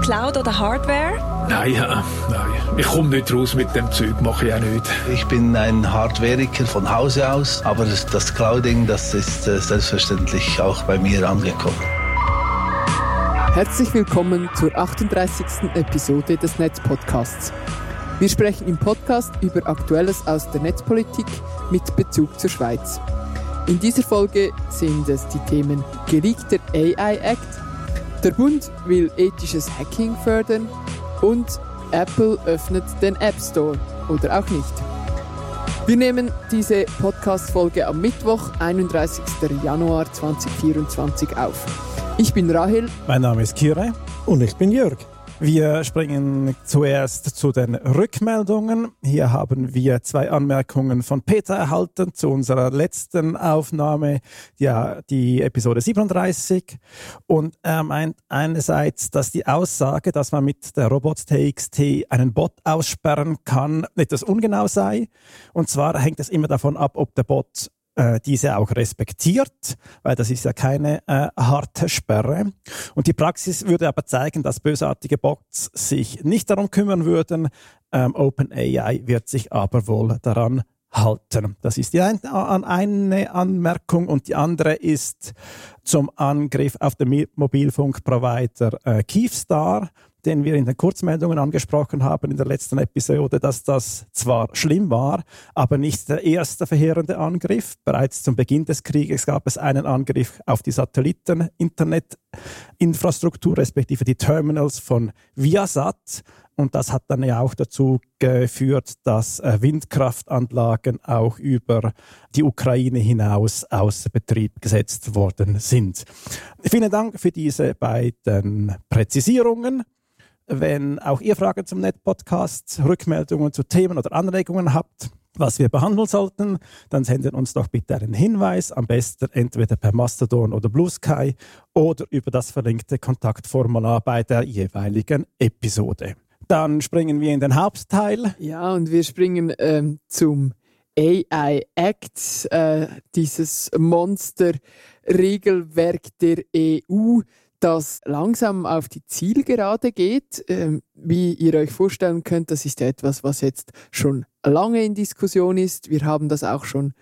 Cloud oder Hardware? Nein, ja, nein. Ich komme nicht raus mit dem Zeug, mache ich auch nicht. Ich bin ein Hardwareiker von Hause aus, aber das Clouding, das ist äh, selbstverständlich auch bei mir angekommen. Herzlich willkommen zur 38. Episode des Netzpodcasts. Wir sprechen im Podcast über Aktuelles aus der Netzpolitik mit Bezug zur Schweiz. In dieser Folge sind es die Themen geleakter AI Act, der Bund will ethisches Hacking fördern und Apple öffnet den App Store oder auch nicht. Wir nehmen diese Podcast-Folge am Mittwoch, 31. Januar 2024 auf. Ich bin Rahel. Mein Name ist Kire. Und ich bin Jörg. Wir springen zuerst zu den Rückmeldungen. Hier haben wir zwei Anmerkungen von Peter erhalten zu unserer letzten Aufnahme, ja, die Episode 37. Und er meint einerseits, dass die Aussage, dass man mit der Robots.txt einen Bot aussperren kann, etwas ungenau sei. Und zwar hängt es immer davon ab, ob der Bot äh, diese auch respektiert, weil das ist ja keine äh, harte Sperre. Und die Praxis würde aber zeigen, dass bösartige Bots sich nicht darum kümmern würden. Ähm, OpenAI wird sich aber wohl daran halten. Das ist die ein, eine Anmerkung und die andere ist zum Angriff auf den Mobilfunkprovider äh, Keefstar den wir in den Kurzmeldungen angesprochen haben in der letzten Episode, dass das zwar schlimm war, aber nicht der erste verheerende Angriff. Bereits zum Beginn des Krieges gab es einen Angriff auf die Satelliten-Internetinfrastruktur, respektive die Terminals von Viasat. Und das hat dann ja auch dazu geführt, dass äh, Windkraftanlagen auch über die Ukraine hinaus außer Betrieb gesetzt worden sind. Vielen Dank für diese beiden Präzisierungen. Wenn auch ihr Fragen zum Net-Podcast, Rückmeldungen zu Themen oder Anregungen habt, was wir behandeln sollten, dann sendet uns doch bitte einen Hinweis, am besten entweder per Mastodon oder Blue Sky oder über das verlinkte Kontaktformular bei der jeweiligen Episode. Dann springen wir in den Hauptteil. Ja, und wir springen ähm, zum AI Act, äh, dieses Monster-Regelwerk der EU, das langsam auf die Zielgerade geht. Ähm, wie ihr euch vorstellen könnt, das ist etwas, was jetzt schon lange in Diskussion ist. Wir haben das auch schon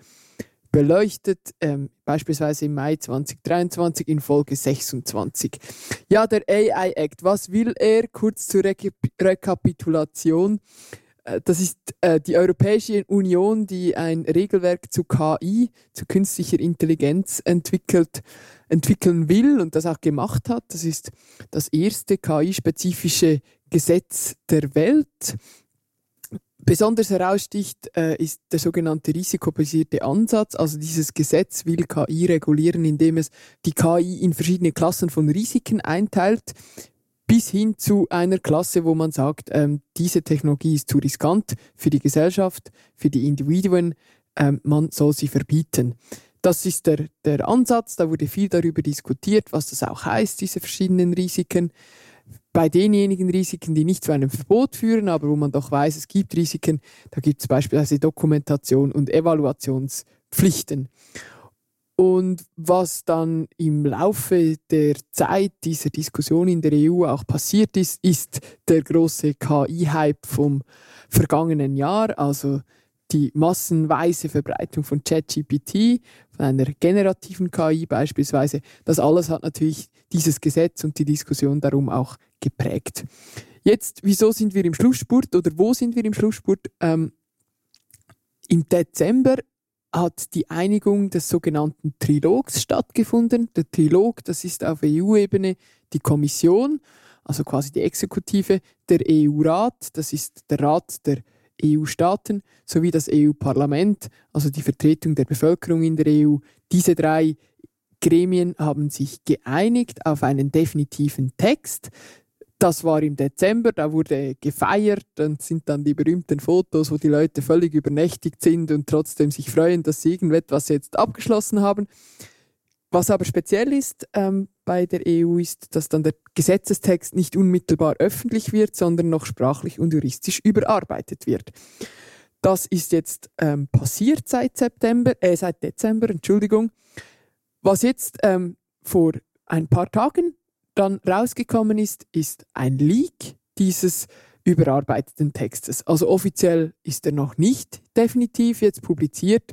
beleuchtet, ähm, beispielsweise im Mai 2023 in Folge 26. Ja, der AI Act, was will er? Kurz zur Re Rekapitulation. Äh, das ist äh, die Europäische Union, die ein Regelwerk zu KI, zu künstlicher Intelligenz entwickelt entwickeln will und das auch gemacht hat. Das ist das erste KI-spezifische Gesetz der Welt. Besonders heraussticht äh, ist der sogenannte risikobasierte Ansatz. Also dieses Gesetz will KI regulieren, indem es die KI in verschiedene Klassen von Risiken einteilt, bis hin zu einer Klasse, wo man sagt, ähm, diese Technologie ist zu riskant für die Gesellschaft, für die Individuen, ähm, man soll sie verbieten. Das ist der, der Ansatz. Da wurde viel darüber diskutiert, was das auch heißt, diese verschiedenen Risiken. Bei denjenigen Risiken, die nicht zu einem Verbot führen, aber wo man doch weiß, es gibt Risiken, da gibt es beispielsweise Dokumentation und Evaluationspflichten. Und was dann im Laufe der Zeit dieser Diskussion in der EU auch passiert ist, ist der große KI-Hype vom vergangenen Jahr, also die massenweise Verbreitung von ChatGPT, von einer generativen KI beispielsweise, das alles hat natürlich dieses Gesetz und die Diskussion darum auch geprägt. Jetzt, wieso sind wir im Schlussspurt oder wo sind wir im Schlussspurt? Ähm, Im Dezember hat die Einigung des sogenannten Trilogs stattgefunden. Der Trilog, das ist auf EU-Ebene die Kommission, also quasi die Exekutive, der EU-Rat, das ist der Rat der EU-Staaten sowie das EU-Parlament, also die Vertretung der Bevölkerung in der EU. Diese drei Gremien haben sich geeinigt auf einen definitiven Text. Das war im Dezember, da wurde gefeiert und sind dann die berühmten Fotos, wo die Leute völlig übernächtigt sind und trotzdem sich freuen, dass sie irgendetwas jetzt abgeschlossen haben. Was aber speziell ist ähm, bei der EU ist, dass dann der Gesetzestext nicht unmittelbar öffentlich wird, sondern noch sprachlich und juristisch überarbeitet wird. Das ist jetzt ähm, passiert seit September, äh, seit Dezember, Entschuldigung. Was jetzt ähm, vor ein paar Tagen dann rausgekommen ist, ist ein Leak dieses überarbeiteten Textes. Also offiziell ist er noch nicht definitiv jetzt publiziert,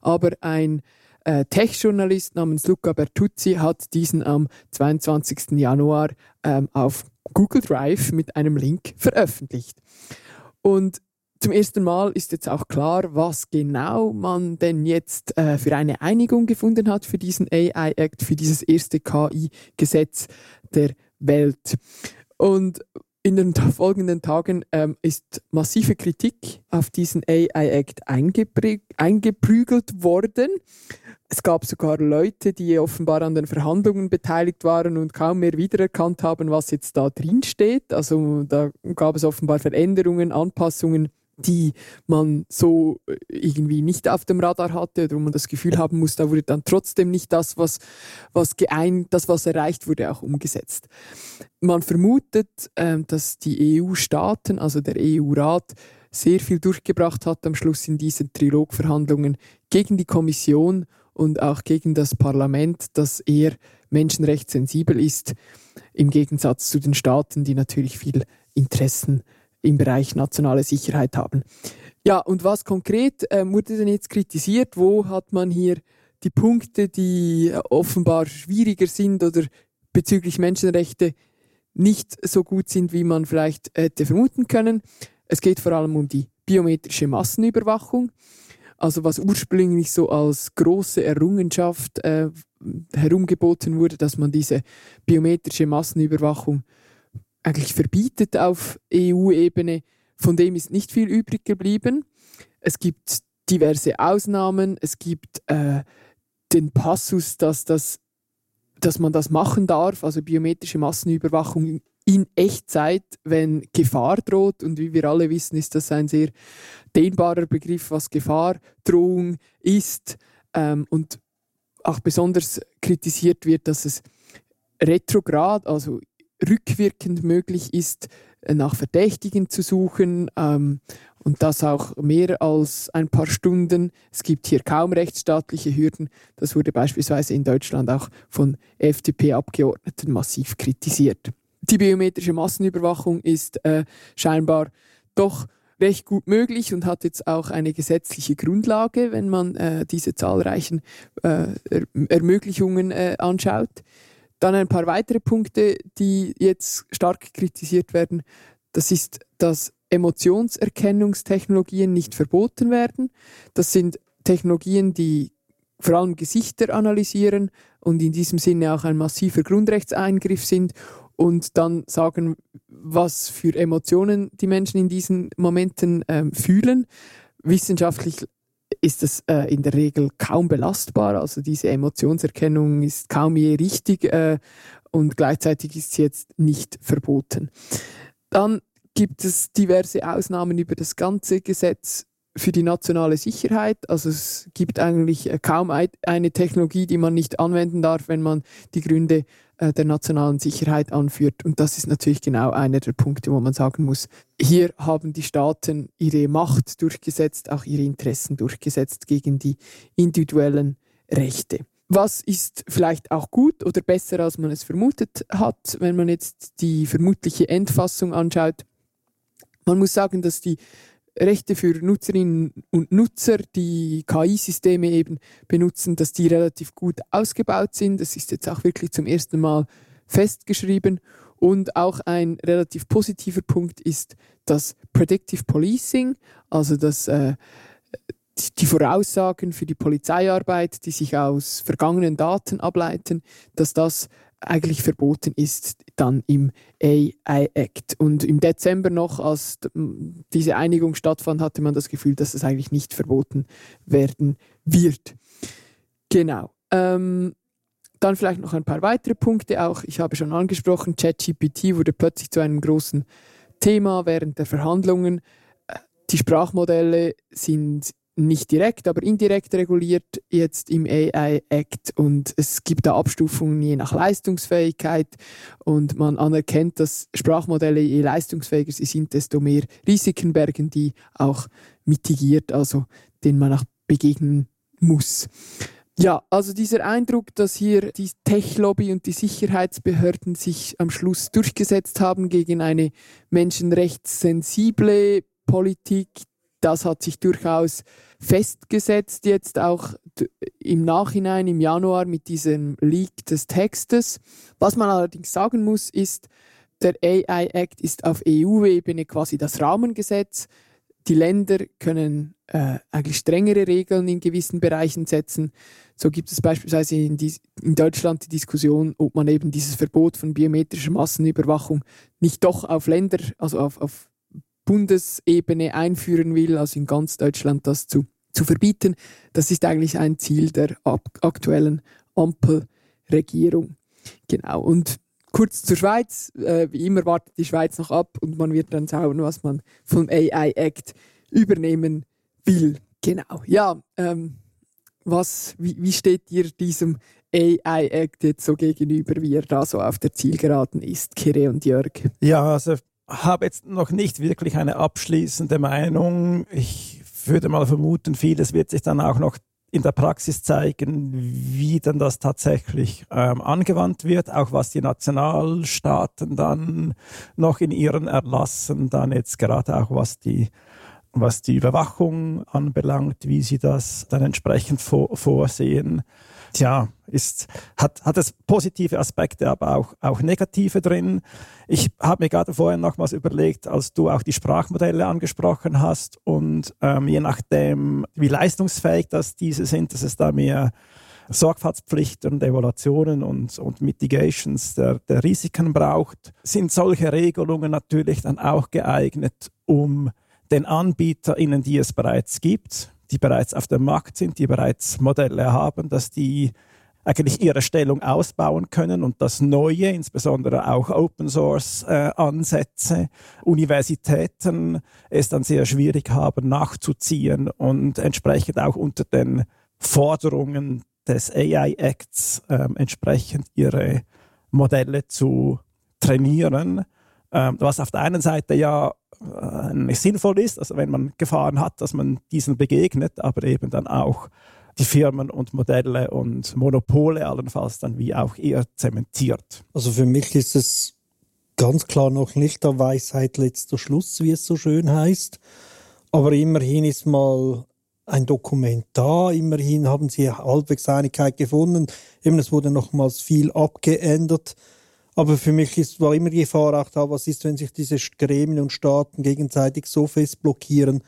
aber ein äh, Tech-Journalist namens Luca Bertuzzi hat diesen am 22. Januar ähm, auf Google Drive mit einem Link veröffentlicht. Und zum ersten Mal ist jetzt auch klar, was genau man denn jetzt äh, für eine Einigung gefunden hat für diesen AI Act, für dieses erste KI-Gesetz der Welt. Und in den folgenden Tagen ähm, ist massive Kritik auf diesen AI-Act eingeprügelt worden. Es gab sogar Leute, die offenbar an den Verhandlungen beteiligt waren und kaum mehr wiedererkannt haben, was jetzt da drin steht. Also da gab es offenbar Veränderungen, Anpassungen die man so äh, irgendwie nicht auf dem Radar hatte oder wo man das Gefühl haben muss, da wurde dann trotzdem nicht das, was, was geeint, das, was erreicht wurde, auch umgesetzt. Man vermutet, äh, dass die EU-Staaten, also der EU-Rat, sehr viel durchgebracht hat am Schluss in diesen Trilogverhandlungen gegen die Kommission und auch gegen das Parlament, das eher menschenrechtssensibel ist, im Gegensatz zu den Staaten, die natürlich viel Interessen haben im Bereich nationale Sicherheit haben. Ja, und was konkret äh, wurde denn jetzt kritisiert? Wo hat man hier die Punkte, die äh, offenbar schwieriger sind oder bezüglich Menschenrechte nicht so gut sind, wie man vielleicht hätte vermuten können? Es geht vor allem um die biometrische Massenüberwachung. Also was ursprünglich so als große Errungenschaft äh, herumgeboten wurde, dass man diese biometrische Massenüberwachung eigentlich verbietet auf EU-Ebene, von dem ist nicht viel übrig geblieben. Es gibt diverse Ausnahmen, es gibt äh, den Passus, dass, das, dass man das machen darf, also biometrische Massenüberwachung in Echtzeit, wenn Gefahr droht. Und wie wir alle wissen, ist das ein sehr dehnbarer Begriff, was Gefahrdrohung ist. Ähm, und auch besonders kritisiert wird, dass es retrograd, also rückwirkend möglich ist, äh, nach Verdächtigen zu suchen ähm, und das auch mehr als ein paar Stunden. Es gibt hier kaum rechtsstaatliche Hürden. Das wurde beispielsweise in Deutschland auch von FDP-Abgeordneten massiv kritisiert. Die biometrische Massenüberwachung ist äh, scheinbar doch recht gut möglich und hat jetzt auch eine gesetzliche Grundlage, wenn man äh, diese zahlreichen äh, Ermöglichungen äh, anschaut. Dann ein paar weitere Punkte, die jetzt stark kritisiert werden. Das ist, dass Emotionserkennungstechnologien nicht verboten werden. Das sind Technologien, die vor allem Gesichter analysieren und in diesem Sinne auch ein massiver Grundrechtseingriff sind und dann sagen, was für Emotionen die Menschen in diesen Momenten ähm, fühlen. Wissenschaftlich ist es äh, in der Regel kaum belastbar. Also diese Emotionserkennung ist kaum je richtig äh, und gleichzeitig ist sie jetzt nicht verboten. Dann gibt es diverse Ausnahmen über das ganze Gesetz für die nationale Sicherheit. Also es gibt eigentlich äh, kaum eine Technologie, die man nicht anwenden darf, wenn man die Gründe äh, der nationalen Sicherheit anführt. Und das ist natürlich genau einer der Punkte, wo man sagen muss, hier haben die Staaten ihre Macht durchgesetzt, auch ihre Interessen durchgesetzt gegen die individuellen Rechte. Was ist vielleicht auch gut oder besser, als man es vermutet hat, wenn man jetzt die vermutliche Endfassung anschaut? Man muss sagen, dass die Rechte für Nutzerinnen und Nutzer, die KI-Systeme eben benutzen, dass die relativ gut ausgebaut sind. Das ist jetzt auch wirklich zum ersten Mal festgeschrieben. Und auch ein relativ positiver Punkt ist das Predictive Policing, also das äh, die Voraussagen für die Polizeiarbeit, die sich aus vergangenen Daten ableiten, dass das eigentlich verboten ist dann im AI Act. Und im Dezember noch, als diese Einigung stattfand, hatte man das Gefühl, dass es eigentlich nicht verboten werden wird. Genau. Ähm, dann vielleicht noch ein paar weitere Punkte auch. Ich habe schon angesprochen, ChatGPT wurde plötzlich zu einem großen Thema während der Verhandlungen. Äh, die Sprachmodelle sind nicht direkt, aber indirekt reguliert jetzt im AI Act und es gibt da Abstufungen je nach Leistungsfähigkeit und man anerkennt, dass Sprachmodelle je leistungsfähiger sie sind, desto mehr Risiken bergen die auch mitigiert, also denen man auch begegnen muss. Ja, also dieser Eindruck, dass hier die Tech-Lobby und die Sicherheitsbehörden sich am Schluss durchgesetzt haben gegen eine menschenrechtssensible Politik, das hat sich durchaus festgesetzt jetzt auch im Nachhinein im Januar mit diesem Leak des Textes. Was man allerdings sagen muss, ist, der AI Act ist auf EU-Ebene quasi das Rahmengesetz. Die Länder können äh, eigentlich strengere Regeln in gewissen Bereichen setzen. So gibt es beispielsweise in, die, in, Deutschland die Diskussion, ob man eben dieses Verbot von biometrischer Massenüberwachung nicht doch auf Länder, also auf, auf Bundesebene einführen will, also in ganz Deutschland das zu, zu verbieten. Das ist eigentlich ein Ziel der aktuellen Ampelregierung. Genau. Und kurz zur Schweiz. Äh, wie immer wartet die Schweiz noch ab und man wird dann schauen, was man vom AI Act übernehmen will. Genau. Ja, ähm, was, wie, wie steht dir diesem AI Act jetzt so gegenüber, wie er da so auf der Zielgeraden ist, Kire und Jörg? Ja, also habe jetzt noch nicht wirklich eine abschließende Meinung. Ich würde mal vermuten, vieles wird sich dann auch noch in der Praxis zeigen, wie denn das tatsächlich ähm, angewandt wird, auch was die Nationalstaaten dann noch in ihren Erlassen dann jetzt gerade auch was die was die Überwachung anbelangt, wie sie das dann entsprechend vor, vorsehen. Tja, ist, hat, hat es positive Aspekte, aber auch, auch negative drin. Ich habe mir gerade vorher nochmals überlegt, als du auch die Sprachmodelle angesprochen hast und ähm, je nachdem, wie leistungsfähig das diese sind, dass es da mehr Sorgfaltspflichten und Evaluationen und, und Mitigations der, der Risiken braucht, sind solche Regelungen natürlich dann auch geeignet, um den AnbieterInnen, die es bereits gibt, die bereits auf dem Markt sind, die bereits Modelle haben, dass die eigentlich ihre Stellung ausbauen können und das Neue, insbesondere auch Open Source äh, Ansätze, Universitäten es dann sehr schwierig haben nachzuziehen und entsprechend auch unter den Forderungen des AI Acts äh, entsprechend ihre Modelle zu trainieren, was auf der einen Seite ja äh, sinnvoll ist, also wenn man Gefahren hat, dass man diesen begegnet, aber eben dann auch die Firmen und Modelle und Monopole allenfalls dann wie auch eher zementiert. Also für mich ist es ganz klar noch nicht der Weisheit letzter Schluss, wie es so schön heißt. Aber immerhin ist mal ein Dokument da. Immerhin haben sie halbwegs Einigkeit gefunden. Eben, es wurde nochmals viel abgeändert. Aber für mich ist, war immer die Gefahr auch da, was ist, wenn sich diese Gremien und Staaten gegenseitig so fest blockieren,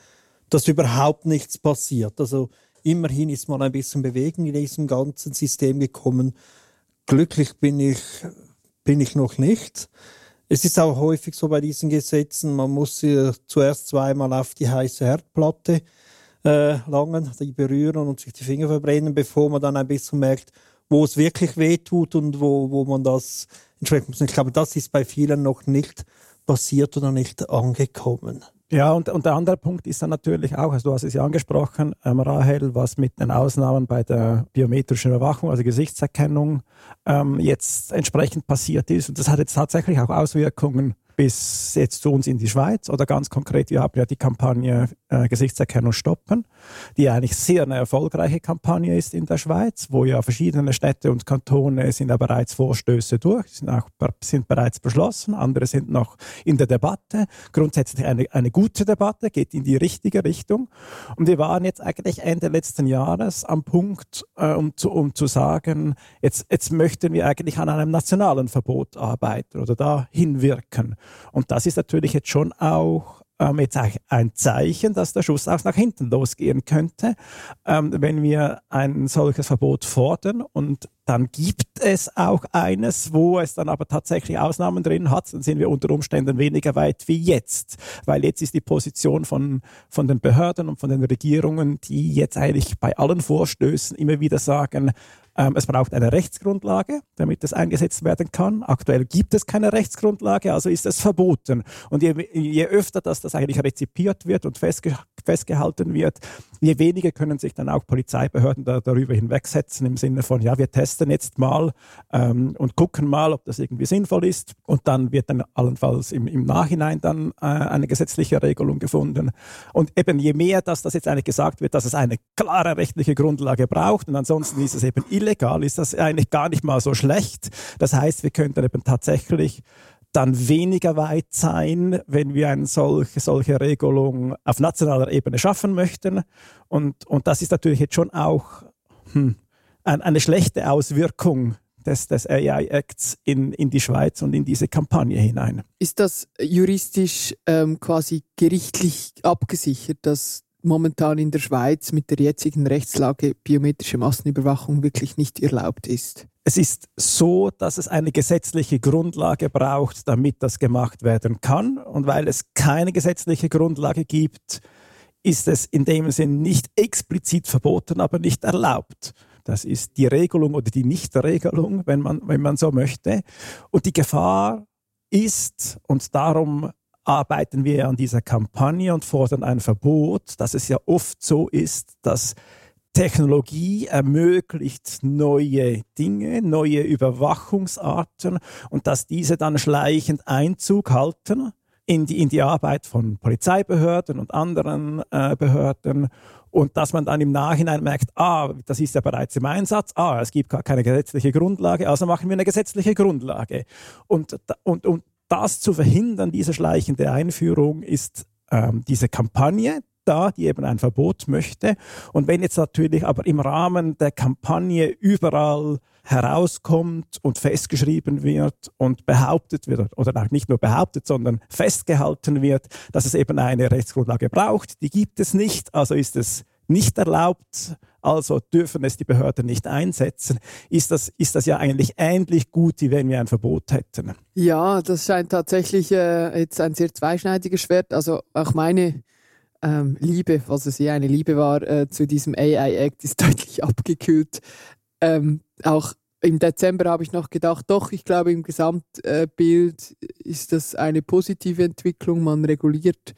dass überhaupt nichts passiert. Also immerhin ist man ein bisschen Bewegung in diesem ganzen System gekommen. Glücklich bin ich, bin ich noch nicht. Es ist auch häufig so bei diesen Gesetzen, man muss zuerst zweimal auf die heiße Herdplatte äh, langen, die berühren und sich die Finger verbrennen, bevor man dann ein bisschen merkt, wo es wirklich wehtut und wo, wo man das entsprechend muss. Ich glaube, das ist bei vielen noch nicht passiert oder nicht angekommen. Ja, und, und der andere Punkt ist dann natürlich auch, also du hast es ja angesprochen, ähm, Rahel, was mit den Ausnahmen bei der biometrischen Überwachung, also Gesichtserkennung, ähm, jetzt entsprechend passiert ist. Und das hat jetzt tatsächlich auch Auswirkungen bis jetzt zu uns in die Schweiz oder ganz konkret, wir haben ja die Kampagne äh, Gesichtserkennung stoppen, die eigentlich sehr eine erfolgreiche Kampagne ist in der Schweiz, wo ja verschiedene Städte und Kantone sind ja bereits Vorstöße durch, sind auch sind bereits beschlossen, andere sind noch in der Debatte. Grundsätzlich eine, eine gute Debatte, geht in die richtige Richtung. Und wir waren jetzt eigentlich Ende letzten Jahres am Punkt, äh, um, zu, um zu sagen, jetzt, jetzt möchten wir eigentlich an einem nationalen Verbot arbeiten oder da hinwirken. Und das ist natürlich jetzt schon auch ähm, jetzt ein Zeichen, dass der Schuss auch nach hinten losgehen könnte, ähm, wenn wir ein solches Verbot fordern und dann gibt es auch eines, wo es dann aber tatsächlich Ausnahmen drin hat, dann sind wir unter Umständen weniger weit wie jetzt, weil jetzt ist die Position von, von den Behörden und von den Regierungen, die jetzt eigentlich bei allen Vorstößen immer wieder sagen, ähm, es braucht eine Rechtsgrundlage, damit es eingesetzt werden kann. Aktuell gibt es keine Rechtsgrundlage, also ist es verboten. Und je, je öfter das, das eigentlich rezipiert wird und festge festgehalten wird, je weniger können sich dann auch Polizeibehörden da, darüber hinwegsetzen im Sinne von, ja, wir testen testen jetzt mal ähm, und gucken mal, ob das irgendwie sinnvoll ist. Und dann wird dann allenfalls im, im Nachhinein dann äh, eine gesetzliche Regelung gefunden. Und eben je mehr, dass das jetzt eigentlich gesagt wird, dass es eine klare rechtliche Grundlage braucht und ansonsten ist es eben illegal, ist das eigentlich gar nicht mal so schlecht. Das heißt, wir könnten eben tatsächlich dann weniger weit sein, wenn wir eine solche, solche Regelung auf nationaler Ebene schaffen möchten. Und, und das ist natürlich jetzt schon auch hm, eine schlechte Auswirkung des, des AI-Acts in, in die Schweiz und in diese Kampagne hinein. Ist das juristisch ähm, quasi gerichtlich abgesichert, dass momentan in der Schweiz mit der jetzigen Rechtslage biometrische Massenüberwachung wirklich nicht erlaubt ist? Es ist so, dass es eine gesetzliche Grundlage braucht, damit das gemacht werden kann. Und weil es keine gesetzliche Grundlage gibt, ist es in dem Sinn nicht explizit verboten, aber nicht erlaubt. Das ist die Regelung oder die Nichtregelung, wenn man, wenn man so möchte. Und die Gefahr ist, und darum arbeiten wir an dieser Kampagne und fordern ein Verbot, dass es ja oft so ist, dass Technologie ermöglicht neue Dinge, neue Überwachungsarten und dass diese dann schleichend Einzug halten in die, in die Arbeit von Polizeibehörden und anderen äh, Behörden. Und dass man dann im Nachhinein merkt, ah, das ist ja bereits im Einsatz, ah, es gibt gar keine gesetzliche Grundlage, also machen wir eine gesetzliche Grundlage. Und, und, und das zu verhindern, diese schleichende Einführung, ist ähm, diese Kampagne, da, die eben ein Verbot möchte. Und wenn jetzt natürlich aber im Rahmen der Kampagne überall herauskommt und festgeschrieben wird und behauptet wird, oder nicht nur behauptet, sondern festgehalten wird, dass es eben eine Rechtsgrundlage braucht, die gibt es nicht, also ist es nicht erlaubt, also dürfen es die Behörden nicht einsetzen, ist das, ist das ja eigentlich ähnlich gut, wie wenn wir ein Verbot hätten. Ja, das scheint tatsächlich äh, jetzt ein sehr zweischneidiges Schwert. Also auch meine ähm, Liebe, was es je eine Liebe war, äh, zu diesem AI-Act ist deutlich abgekühlt. Ähm, auch im Dezember habe ich noch gedacht, doch, ich glaube, im Gesamtbild ist das eine positive Entwicklung. Man reguliert,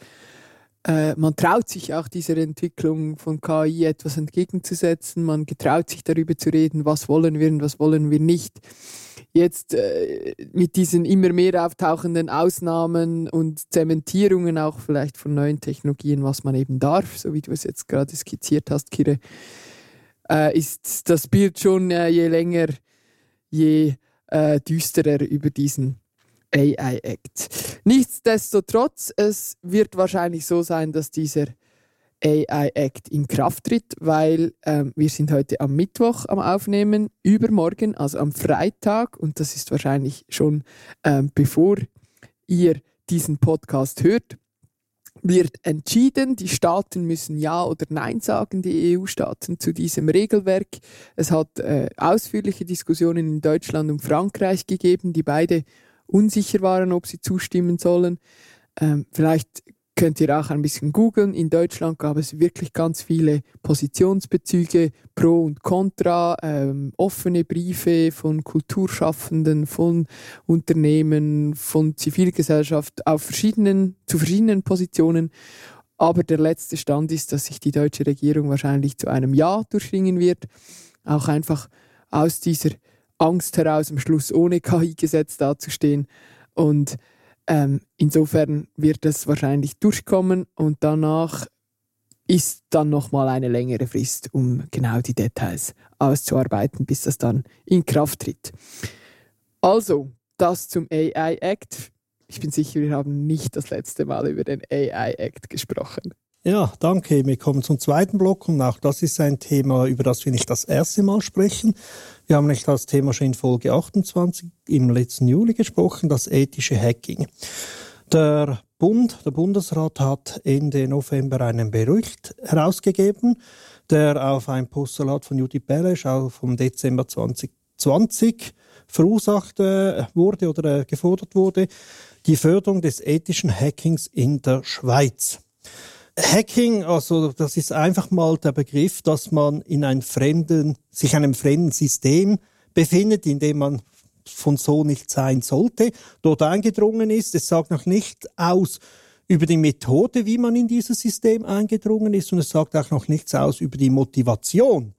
äh, man traut sich auch dieser Entwicklung von KI etwas entgegenzusetzen. Man getraut sich darüber zu reden, was wollen wir und was wollen wir nicht jetzt äh, mit diesen immer mehr auftauchenden Ausnahmen und Zementierungen auch vielleicht von neuen Technologien, was man eben darf, so wie du es jetzt gerade skizziert hast, Kire, äh, ist das Bild schon äh, je länger, je äh, düsterer über diesen AI-Act. Nichtsdestotrotz, es wird wahrscheinlich so sein, dass dieser AI Act in Kraft tritt, weil ähm, wir sind heute am Mittwoch am Aufnehmen, übermorgen, also am Freitag, und das ist wahrscheinlich schon ähm, bevor ihr diesen Podcast hört, wird entschieden, die Staaten müssen Ja oder Nein sagen, die EU-Staaten zu diesem Regelwerk. Es hat äh, ausführliche Diskussionen in Deutschland und Frankreich gegeben, die beide unsicher waren, ob sie zustimmen sollen. Ähm, vielleicht könnt ihr auch ein bisschen googeln. In Deutschland gab es wirklich ganz viele Positionsbezüge, Pro und Contra, ähm, offene Briefe von Kulturschaffenden, von Unternehmen, von Zivilgesellschaft auf verschiedenen, zu verschiedenen Positionen. Aber der letzte Stand ist, dass sich die deutsche Regierung wahrscheinlich zu einem Ja durchringen wird. Auch einfach aus dieser Angst heraus, am Schluss ohne KI-Gesetz dazustehen. Und ähm, insofern wird es wahrscheinlich durchkommen und danach ist dann nochmal eine längere Frist, um genau die Details auszuarbeiten, bis das dann in Kraft tritt. Also, das zum AI Act. Ich bin sicher, wir haben nicht das letzte Mal über den AI Act gesprochen. Ja, danke. Wir kommen zum zweiten Block und auch das ist ein Thema, über das wir nicht das erste Mal sprechen. Wir haben nicht das Thema schon in Folge 28 im letzten Juli gesprochen, das ethische Hacking. Der Bund, der Bundesrat hat Ende November einen Bericht herausgegeben, der auf ein Postulat von Judy Beresch auch vom Dezember 2020 verursacht äh, wurde oder äh, gefordert wurde, die Förderung des ethischen Hackings in der Schweiz. Hacking, also das ist einfach mal der Begriff, dass man in einem fremden, sich einem fremden System befindet, in dem man von so nicht sein sollte, dort eingedrungen ist. Es sagt noch nicht aus über die Methode, wie man in dieses System eingedrungen ist, und es sagt auch noch nichts aus über die Motivation,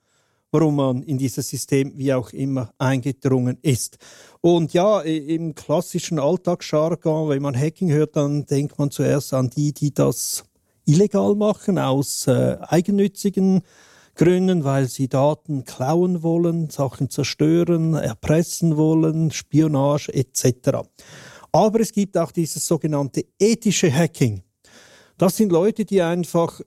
warum man in dieses System wie auch immer eingedrungen ist. Und ja, im klassischen Alltagsjargon, wenn man Hacking hört, dann denkt man zuerst an die, die das illegal machen, aus äh, eigennützigen Gründen, weil sie Daten klauen wollen, Sachen zerstören, erpressen wollen, Spionage etc. Aber es gibt auch dieses sogenannte ethische Hacking. Das sind Leute, die einfach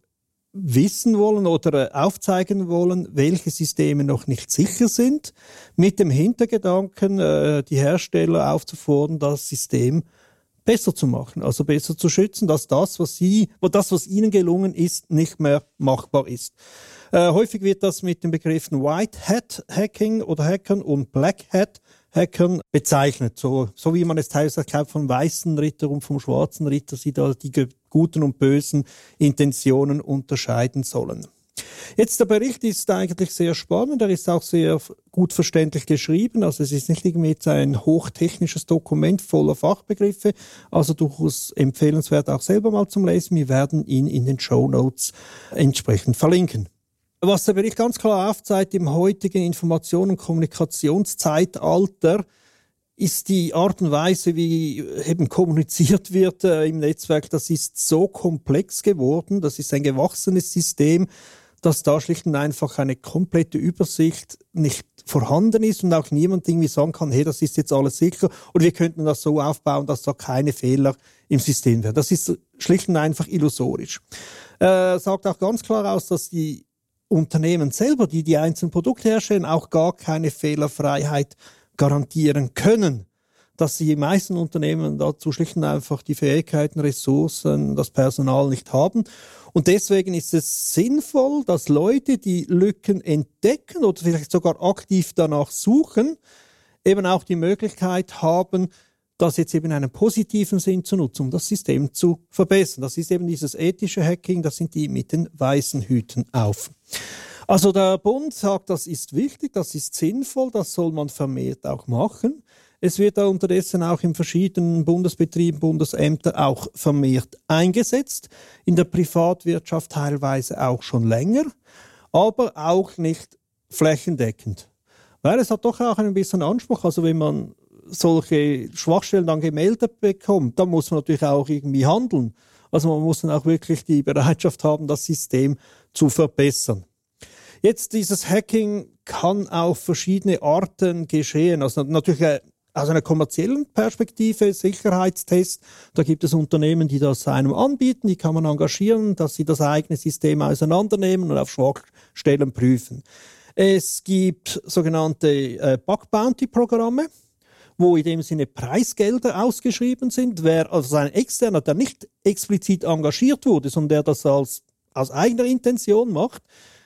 wissen wollen oder äh, aufzeigen wollen, welche Systeme noch nicht sicher sind, mit dem Hintergedanken, äh, die Hersteller aufzufordern, das System besser zu machen, also besser zu schützen, dass das, was sie, das, was ihnen gelungen ist, nicht mehr machbar ist. Äh, häufig wird das mit den Begriffen White Hat Hacking oder Hackern und Black Hat Hackern bezeichnet, so, so wie man es teilweise glaubt vom weißen Ritter und vom schwarzen Ritter, sie da die guten und bösen Intentionen unterscheiden sollen. Jetzt der Bericht ist eigentlich sehr spannend, er ist auch sehr gut verständlich geschrieben, also es ist nicht irgendwie jetzt ein hochtechnisches Dokument voller Fachbegriffe, also durchaus empfehlenswert auch selber mal zum Lesen. Wir werden ihn in den Show Notes entsprechend verlinken. Was der Bericht ganz klar aufzeigt, im heutigen Information- und Kommunikationszeitalter ist die Art und Weise, wie eben kommuniziert wird äh, im Netzwerk, das ist so komplex geworden, das ist ein gewachsenes System, dass da schlicht und einfach eine komplette Übersicht nicht vorhanden ist und auch niemand irgendwie sagen kann, hey, das ist jetzt alles sicher oder wir könnten das so aufbauen, dass da keine Fehler im System werden. Das ist schlicht und einfach illusorisch. Äh, sagt auch ganz klar aus, dass die Unternehmen selber, die die einzelnen Produkte herstellen, auch gar keine Fehlerfreiheit garantieren können. Dass die meisten Unternehmen dazu schlicht und einfach die Fähigkeiten, Ressourcen, das Personal nicht haben. Und deswegen ist es sinnvoll, dass Leute, die Lücken entdecken oder vielleicht sogar aktiv danach suchen, eben auch die Möglichkeit haben, das jetzt eben in einem positiven Sinn zu nutzen, um das System zu verbessern. Das ist eben dieses ethische Hacking, das sind die mit den weißen Hüten auf. Also der Bund sagt, das ist wichtig, das ist sinnvoll, das soll man vermehrt auch machen. Es wird da unterdessen auch in verschiedenen Bundesbetrieben, Bundesämtern auch vermehrt eingesetzt, in der Privatwirtschaft teilweise auch schon länger, aber auch nicht flächendeckend. Weil es hat doch auch ein bisschen Anspruch, also wenn man solche Schwachstellen dann gemeldet bekommt, dann muss man natürlich auch irgendwie handeln. Also man muss dann auch wirklich die Bereitschaft haben, das System zu verbessern. Jetzt dieses Hacking kann auf verschiedene Arten geschehen. Also natürlich äh, aus einer kommerziellen Perspektive, Sicherheitstest, da gibt es Unternehmen, die das einem anbieten, die kann man engagieren, dass sie das eigene System auseinandernehmen und auf Schwachstellen prüfen. Es gibt sogenannte äh, Bug Bounty Programme wo in dem Sinne Preisgelder ausgeschrieben sind. Wer also ein Externer, der nicht explizit engagiert wurde, sondern der das als, aus eigener Intention macht,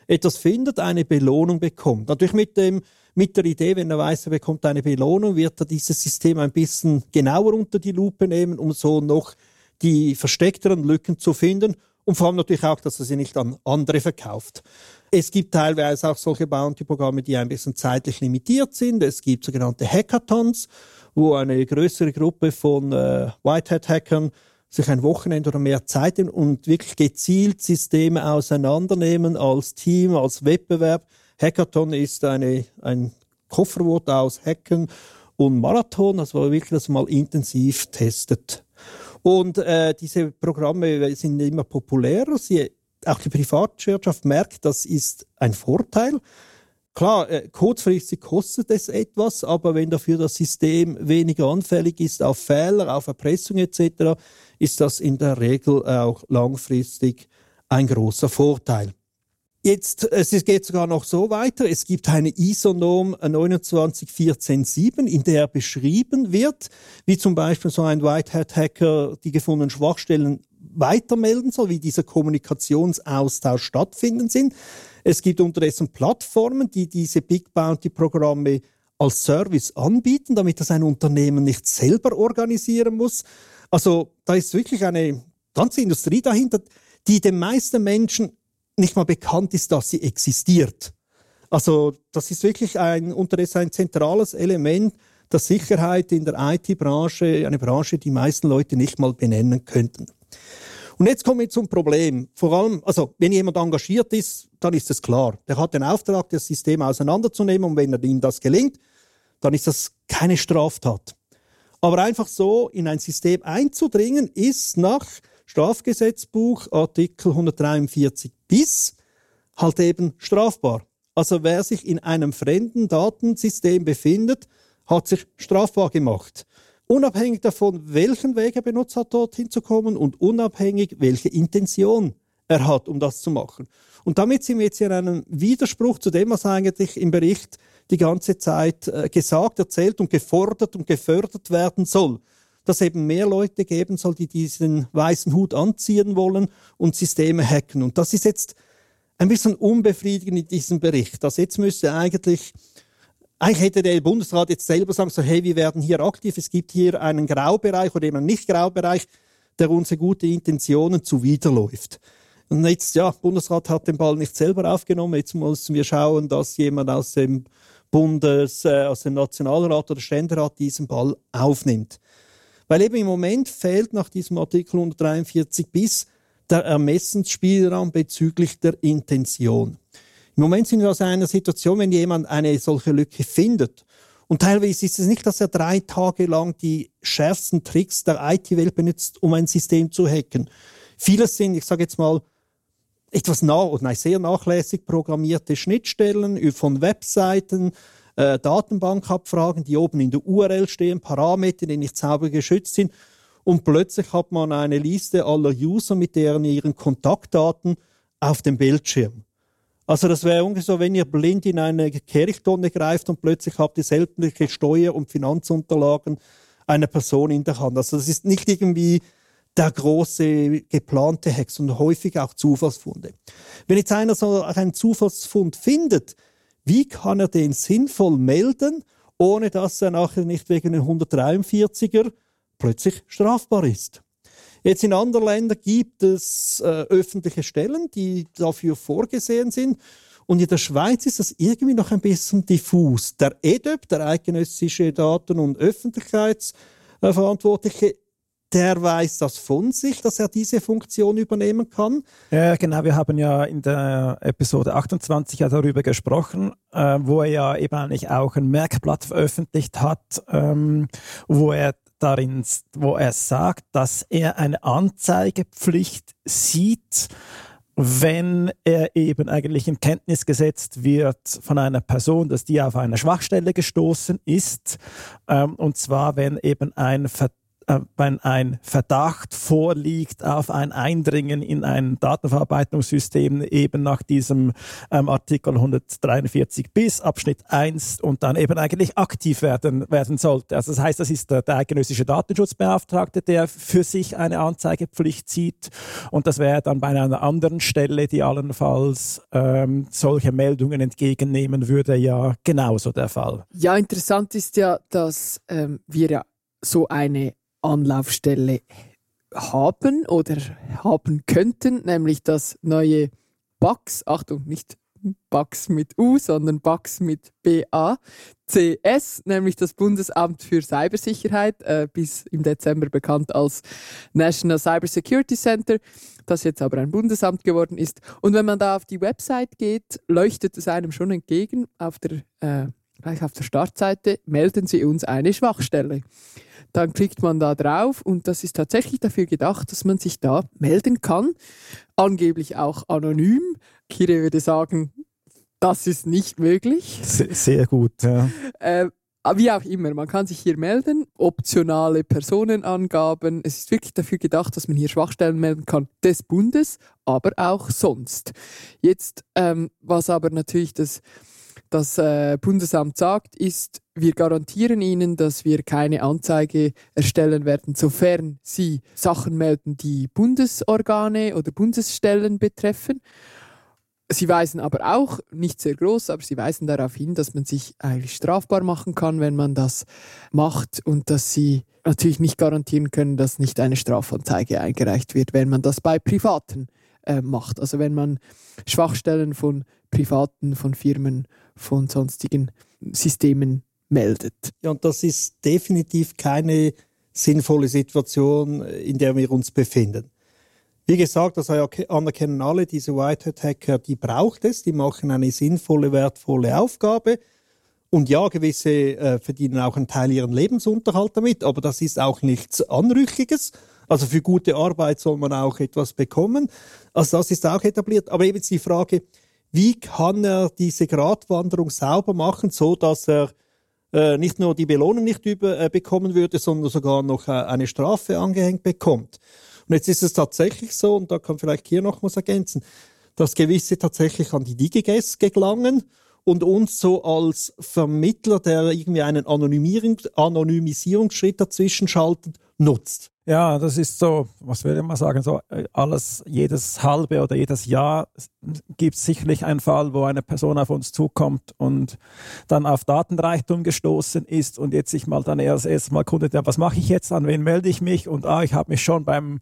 etwas findet, eine Belohnung bekommt. Natürlich mit dem, mit der Idee, wenn er weiß, er bekommt eine Belohnung, wird er dieses System ein bisschen genauer unter die Lupe nehmen, um so noch die versteckteren Lücken zu finden und vor allem natürlich auch, dass er sie nicht an andere verkauft. Es gibt teilweise auch solche Bounty-Programme, die ein bisschen zeitlich limitiert sind. Es gibt sogenannte Hackathons, wo eine größere Gruppe von äh, Whitehead-Hackern sich ein Wochenende oder mehr Zeit nehmen und wirklich gezielt Systeme auseinandernehmen als Team, als Wettbewerb. Hackathon ist eine, ein Kofferwort aus Hacken und Marathon, also wirklich das mal intensiv testet. Und äh, diese Programme sind immer populärer. Sie auch die Privatwirtschaft merkt, das ist ein Vorteil. Klar, äh, kurzfristig kostet es etwas, aber wenn dafür das System weniger anfällig ist auf Fehler, auf Erpressung etc., ist das in der Regel auch langfristig ein großer Vorteil. Jetzt, es geht sogar noch so weiter. Es gibt eine ISO-Norm 29147, in der beschrieben wird, wie zum Beispiel so ein Whitehead-Hacker die gefundenen Schwachstellen weitermelden soll, wie dieser Kommunikationsaustausch stattfinden sind. Es gibt unterdessen Plattformen, die diese Big Bounty-Programme als Service anbieten, damit das ein Unternehmen nicht selber organisieren muss. Also da ist wirklich eine ganze Industrie dahinter, die den meisten Menschen nicht mal bekannt ist, dass sie existiert. Also das ist wirklich ein unterdessen ein zentrales Element der Sicherheit in der IT-Branche, eine Branche, die meisten Leute nicht mal benennen könnten. Und jetzt kommen wir zum Problem. Vor allem, also wenn jemand engagiert ist, dann ist es klar. Der hat den Auftrag, das System auseinanderzunehmen und wenn ihm das gelingt, dann ist das keine Straftat. Aber einfach so in ein System einzudringen, ist nach Strafgesetzbuch Artikel 143 bis halt eben strafbar. Also wer sich in einem fremden Datensystem befindet, hat sich strafbar gemacht. Unabhängig davon, welchen Weg er benutzt hat, dorthin zu kommen und unabhängig, welche Intention er hat, um das zu machen. Und damit sind wir jetzt in einem Widerspruch zu dem, was eigentlich im Bericht die ganze Zeit äh, gesagt, erzählt und gefordert und gefördert werden soll. Dass eben mehr Leute geben soll, die diesen weißen Hut anziehen wollen und Systeme hacken. Und das ist jetzt ein bisschen unbefriedigend in diesem Bericht. Also jetzt müsste eigentlich eigentlich hätte der Bundesrat jetzt selber sagen, so, hey, wir werden hier aktiv, es gibt hier einen Graubereich oder eben einen Nicht-Graubereich, der unsere gute Intentionen zuwiderläuft. Und jetzt, ja, Bundesrat hat den Ball nicht selber aufgenommen, jetzt müssen wir schauen, dass jemand aus dem Bundes, äh, aus dem Nationalrat oder Ständerat diesen Ball aufnimmt. Weil eben im Moment fehlt nach diesem Artikel 143 bis der Ermessensspielraum bezüglich der Intention. Im Moment sind wir aus einer Situation, wenn jemand eine solche Lücke findet, und teilweise ist es nicht, dass er drei Tage lang die schärfsten Tricks der IT-Welt benutzt, um ein System zu hacken. Vieles sind, ich sage jetzt mal, etwas nah nein, sehr nachlässig programmierte Schnittstellen von Webseiten, äh, Datenbankabfragen, die oben in der URL stehen, Parameter, die nicht sauber geschützt sind. Und plötzlich hat man eine Liste aller User mit deren ihren Kontaktdaten auf dem Bildschirm. Also das wäre ungefähr so, wenn ihr blind in eine Kirchtonne greift und plötzlich habt ihr sämtliche Steuer- und Finanzunterlagen einer Person in der Hand. Also das ist nicht irgendwie der große geplante Hex und häufig auch Zufallsfunde. Wenn jetzt einer so einen Zufallsfund findet, wie kann er den sinnvoll melden, ohne dass er nachher nicht wegen den 143er plötzlich strafbar ist? Jetzt in anderen Ländern gibt es äh, öffentliche Stellen, die dafür vorgesehen sind. Und in der Schweiz ist das irgendwie noch ein bisschen diffus. Der EDÖP, der Eidgenössische Daten- und Öffentlichkeitsverantwortliche, der weiß das von sich, dass er diese Funktion übernehmen kann. Ja, genau. Wir haben ja in der Episode 28 ja darüber gesprochen, äh, wo er ja eben eigentlich auch ein Merkblatt veröffentlicht hat, ähm, wo er darin, wo er sagt, dass er eine Anzeigepflicht sieht, wenn er eben eigentlich in Kenntnis gesetzt wird von einer Person, dass die auf eine Schwachstelle gestoßen ist, ähm, und zwar wenn eben ein äh, wenn ein Verdacht vorliegt auf ein Eindringen in ein Datenverarbeitungssystem eben nach diesem ähm, Artikel 143 bis Abschnitt 1 und dann eben eigentlich aktiv werden, werden sollte. Also das heißt, das ist der, der eidgenössische Datenschutzbeauftragte, der für sich eine Anzeigepflicht zieht und das wäre dann bei einer anderen Stelle, die allenfalls ähm, solche Meldungen entgegennehmen würde, ja genauso der Fall. Ja, interessant ist ja, dass ähm, wir ja so eine Anlaufstelle haben oder haben könnten, nämlich das neue BAX, Achtung, nicht BAX mit U, sondern BAX mit BACS, nämlich das Bundesamt für Cybersicherheit, äh, bis im Dezember bekannt als National Cyber Security Center, das jetzt aber ein Bundesamt geworden ist. Und wenn man da auf die Website geht, leuchtet es einem schon entgegen, auf der, äh, gleich auf der Startseite, melden Sie uns eine Schwachstelle. Dann klickt man da drauf und das ist tatsächlich dafür gedacht, dass man sich da melden kann. Angeblich auch anonym. Kire würde sagen, das ist nicht möglich. Sehr, sehr gut, ja. Äh, wie auch immer, man kann sich hier melden, optionale Personenangaben. Es ist wirklich dafür gedacht, dass man hier Schwachstellen melden kann des Bundes, aber auch sonst. Jetzt, ähm, was aber natürlich das das äh, Bundesamt sagt, ist, wir garantieren Ihnen, dass wir keine Anzeige erstellen werden, sofern Sie Sachen melden, die Bundesorgane oder Bundesstellen betreffen. Sie weisen aber auch, nicht sehr groß, aber sie weisen darauf hin, dass man sich eigentlich strafbar machen kann, wenn man das macht und dass sie natürlich nicht garantieren können, dass nicht eine Strafanzeige eingereicht wird, wenn man das bei Privaten äh, macht. Also wenn man Schwachstellen von Privaten, von Firmen von sonstigen Systemen meldet. Ja, und das ist definitiv keine sinnvolle Situation, in der wir uns befinden. Wie gesagt, das anerkennen alle, diese Whitehead-Hacker, die braucht es, die machen eine sinnvolle, wertvolle Aufgabe. Und ja, gewisse äh, verdienen auch einen Teil ihren Lebensunterhalt damit, aber das ist auch nichts Anrüchiges. Also für gute Arbeit soll man auch etwas bekommen. Also das ist auch etabliert. Aber eben die Frage, wie kann er diese Gratwanderung sauber machen, so dass er äh, nicht nur die Belohnung nicht über, äh, bekommen würde, sondern sogar noch äh, eine Strafe angehängt bekommt. Und jetzt ist es tatsächlich so, und da kann vielleicht hier noch was ergänzen, dass gewisse tatsächlich an die DigiGes gelangen und uns so als Vermittler, der irgendwie einen Anonymisierungsschritt dazwischen schaltet, nutzt. Ja, das ist so, was würde man sagen, so äh, alles, jedes halbe oder jedes Jahr gibt es sicherlich einen Fall, wo eine Person auf uns zukommt und dann auf Datenreichtum gestoßen ist und jetzt sich mal dann erst erstmal kundet, ja, was mache ich jetzt, an wen melde ich mich und ah, ich habe mich schon beim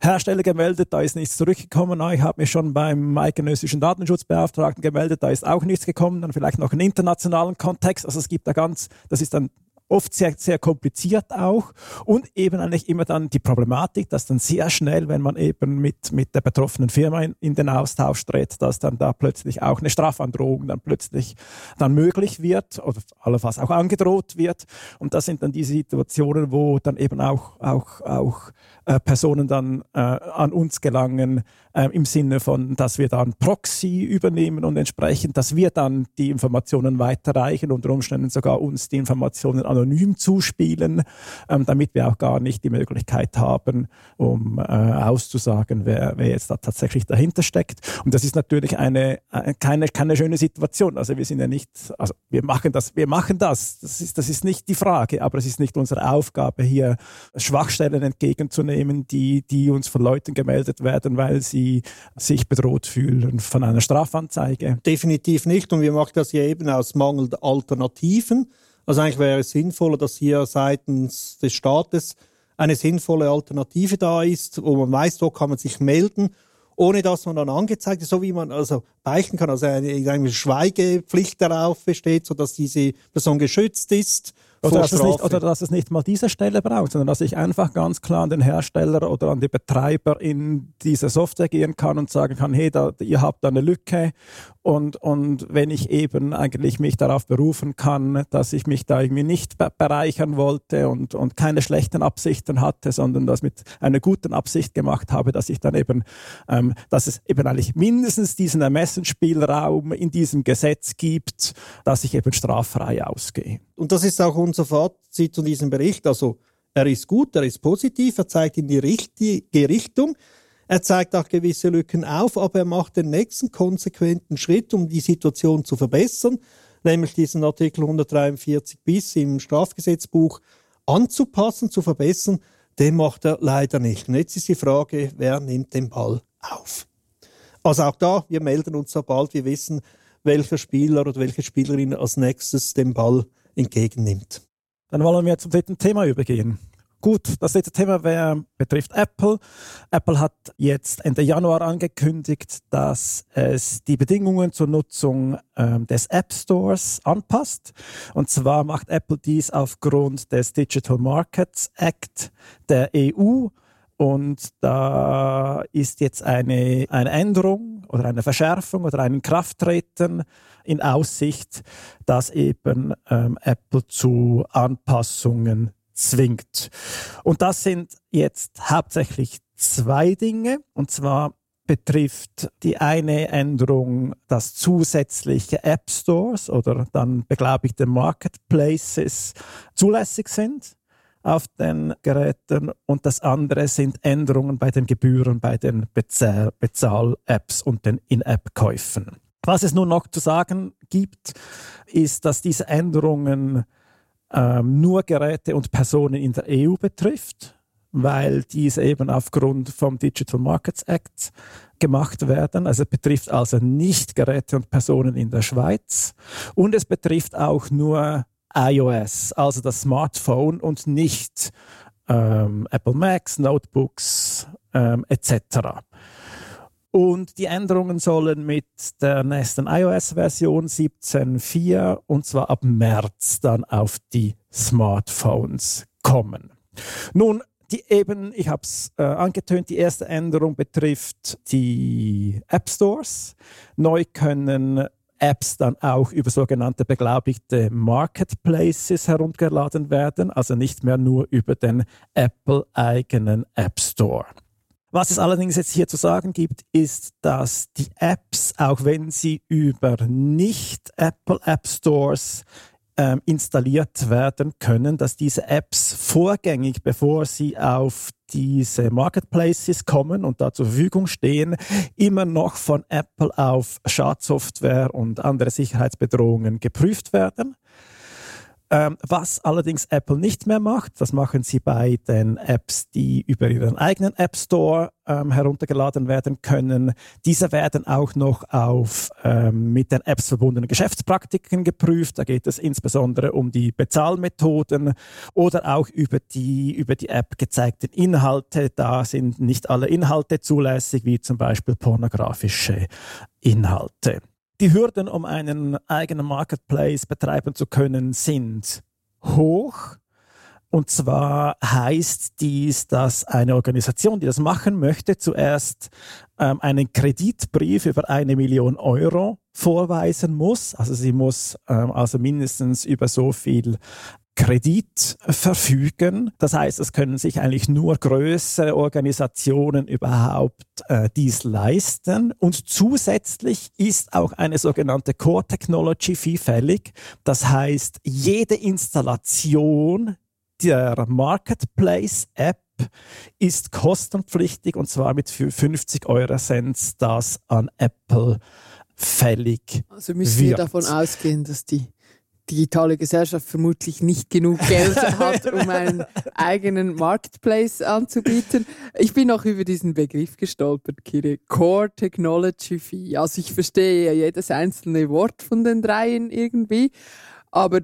Hersteller gemeldet, da ist nichts zurückgekommen. Ah, ich habe mich schon beim eidgenössischen Datenschutzbeauftragten gemeldet, da ist auch nichts gekommen. Dann vielleicht noch einen internationalen Kontext. Also es gibt da ganz, das ist dann oft sehr, sehr kompliziert auch. Und eben eigentlich immer dann die Problematik, dass dann sehr schnell, wenn man eben mit, mit der betroffenen Firma in, in den Austausch tritt, dass dann da plötzlich auch eine Strafandrohung dann plötzlich dann möglich wird oder allenfalls auch angedroht wird. Und das sind dann die Situationen, wo dann eben auch, auch, auch äh, Personen dann äh, an uns gelangen, äh, im Sinne von, dass wir dann Proxy übernehmen und entsprechend, dass wir dann die Informationen weiterreichen, unter Umständen sogar uns die Informationen anonym zuspielen, ähm, damit wir auch gar nicht die Möglichkeit haben, um äh, auszusagen, wer, wer jetzt da tatsächlich dahinter steckt. Und das ist natürlich eine, äh, keine, keine schöne Situation. Also wir sind ja nicht, also wir machen das, wir machen das. Das ist, das ist nicht die Frage, aber es ist nicht unsere Aufgabe, hier Schwachstellen entgegenzunehmen, die, die uns von Leuten gemeldet werden, weil sie sich bedroht fühlen von einer Strafanzeige. Definitiv nicht. Und wir machen das ja eben aus Mangel der Alternativen. Also eigentlich wäre es sinnvoller, dass hier seitens des Staates eine sinnvolle Alternative da ist, wo man weiß, wo kann man sich melden, ohne dass man dann angezeigt ist, so wie man also beichten kann, also eine, eine Schweigepflicht darauf besteht, sodass diese Person geschützt ist oder dass, nicht, oder dass, es nicht, mal diese Stelle braucht, sondern dass ich einfach ganz klar an den Hersteller oder an die Betreiber in diese Software gehen kann und sagen kann, hey, da, ihr habt da eine Lücke und, und wenn ich eben eigentlich mich darauf berufen kann, dass ich mich da irgendwie nicht bereichern wollte und, und keine schlechten Absichten hatte, sondern das mit einer guten Absicht gemacht habe, dass ich dann eben, ähm, dass es eben eigentlich mindestens diesen Ermessensspielraum in diesem Gesetz gibt, dass ich eben straffrei ausgehe. Und das ist auch unser Fazit zu diesem Bericht. Also er ist gut, er ist positiv, er zeigt in die richtige Richtung. Er zeigt auch gewisse Lücken auf, aber er macht den nächsten konsequenten Schritt, um die Situation zu verbessern, nämlich diesen Artikel 143 bis im Strafgesetzbuch anzupassen, zu verbessern. Den macht er leider nicht. Und jetzt ist die Frage, wer nimmt den Ball auf? Also auch da, wir melden uns sobald wir wissen, welcher Spieler oder welche Spielerin als nächstes den Ball entgegennimmt. Dann wollen wir zum dritten Thema übergehen. Gut, das letzte Thema wär, betrifft Apple. Apple hat jetzt Ende Januar angekündigt, dass es die Bedingungen zur Nutzung ähm, des App Stores anpasst. Und zwar macht Apple dies aufgrund des Digital Markets Act der EU. Und da ist jetzt eine, eine Änderung oder eine Verschärfung oder ein Krafttreten in Aussicht, dass eben ähm, Apple zu Anpassungen zwingt. Und das sind jetzt hauptsächlich zwei Dinge. Und zwar betrifft die eine Änderung, dass zusätzliche App Stores oder dann beglaubigte Marketplaces zulässig sind auf den Geräten und das andere sind Änderungen bei den Gebühren bei den Bezahl-Apps und den In-App-Käufen. Was es nun noch zu sagen gibt, ist, dass diese Änderungen ähm, nur Geräte und Personen in der EU betrifft, weil diese eben aufgrund vom Digital Markets Act gemacht werden. Also es betrifft also nicht Geräte und Personen in der Schweiz und es betrifft auch nur iOS, also das Smartphone und nicht ähm, Apple Macs, Notebooks ähm, etc. Und die Änderungen sollen mit der nächsten iOS-Version 17.4 und zwar ab März dann auf die Smartphones kommen. Nun, Die eben, ich habe es äh, angetönt, die erste Änderung betrifft die App Stores. Neu können Apps dann auch über sogenannte beglaubigte Marketplaces heruntergeladen werden, also nicht mehr nur über den Apple-eigenen App Store. Was es allerdings jetzt hier zu sagen gibt, ist, dass die Apps, auch wenn sie über nicht Apple App Stores ähm, installiert werden können, dass diese Apps vorgängig, bevor sie auf diese Marketplaces kommen und da zur Verfügung stehen, immer noch von Apple auf Schadsoftware und andere Sicherheitsbedrohungen geprüft werden. Ähm, was allerdings Apple nicht mehr macht, das machen sie bei den Apps, die über ihren eigenen App Store ähm, heruntergeladen werden können. Diese werden auch noch auf ähm, mit den Apps verbundene Geschäftspraktiken geprüft. Da geht es insbesondere um die Bezahlmethoden oder auch über die über die App gezeigten Inhalte. Da sind nicht alle Inhalte zulässig, wie zum Beispiel pornografische Inhalte. Die Hürden, um einen eigenen Marketplace betreiben zu können, sind hoch. Und zwar heißt dies, dass eine Organisation, die das machen möchte, zuerst ähm, einen Kreditbrief über eine Million Euro vorweisen muss. Also sie muss ähm, also mindestens über so viel Kredit verfügen. Das heißt, es können sich eigentlich nur größere Organisationen überhaupt äh, dies leisten. Und zusätzlich ist auch eine sogenannte Core Technology Fee fällig. Das heißt, jede Installation der Marketplace App ist kostenpflichtig und zwar mit 50 Euro Cent das an Apple fällig. Also müssen wir davon ausgehen, dass die digitale Gesellschaft vermutlich nicht genug Geld hat, um einen eigenen Marketplace anzubieten. Ich bin auch über diesen Begriff gestolpert, Kire. Core Technology Fee. Also ich verstehe ja jedes einzelne Wort von den dreien irgendwie, aber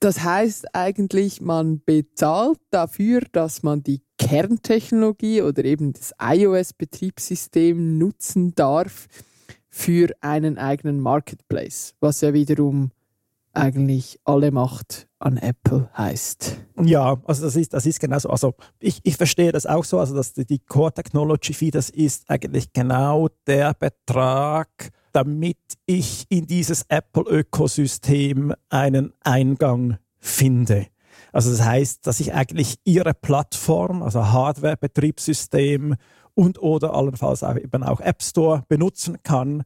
das heißt eigentlich, man bezahlt dafür, dass man die Kerntechnologie oder eben das iOS-Betriebssystem nutzen darf für einen eigenen Marketplace, was ja wiederum eigentlich alle Macht an Apple heißt. Ja, also das ist, das ist genau so. Also ich, ich verstehe das auch so, also dass die Core Technology Fee, das ist eigentlich genau der Betrag, damit ich in dieses Apple-Ökosystem einen Eingang finde. Also das heißt, dass ich eigentlich ihre Plattform, also Hardware, Betriebssystem und oder allenfalls auch eben auch App Store benutzen kann,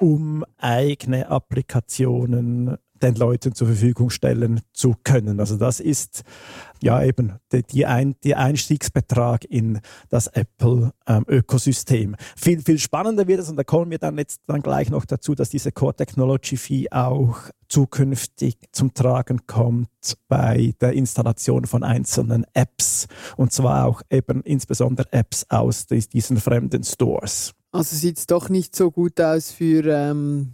um eigene Applikationen den Leuten zur Verfügung stellen zu können. Also das ist ja eben die, die, Ein, die Einstiegsbetrag in das Apple-Ökosystem. Ähm, viel, viel spannender wird es, und da kommen wir dann jetzt dann gleich noch dazu, dass diese Core Technology Fee auch zukünftig zum Tragen kommt bei der Installation von einzelnen Apps und zwar auch eben insbesondere Apps aus diesen fremden Stores. Also sieht es doch nicht so gut aus für ähm,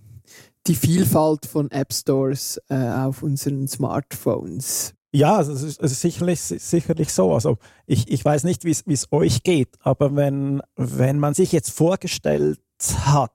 die Vielfalt von App Stores äh, auf unseren Smartphones. Ja, also es ist, ist sicherlich, sicherlich so. Also ich, ich weiß nicht, wie es euch geht, aber wenn, wenn man sich jetzt vorgestellt hat,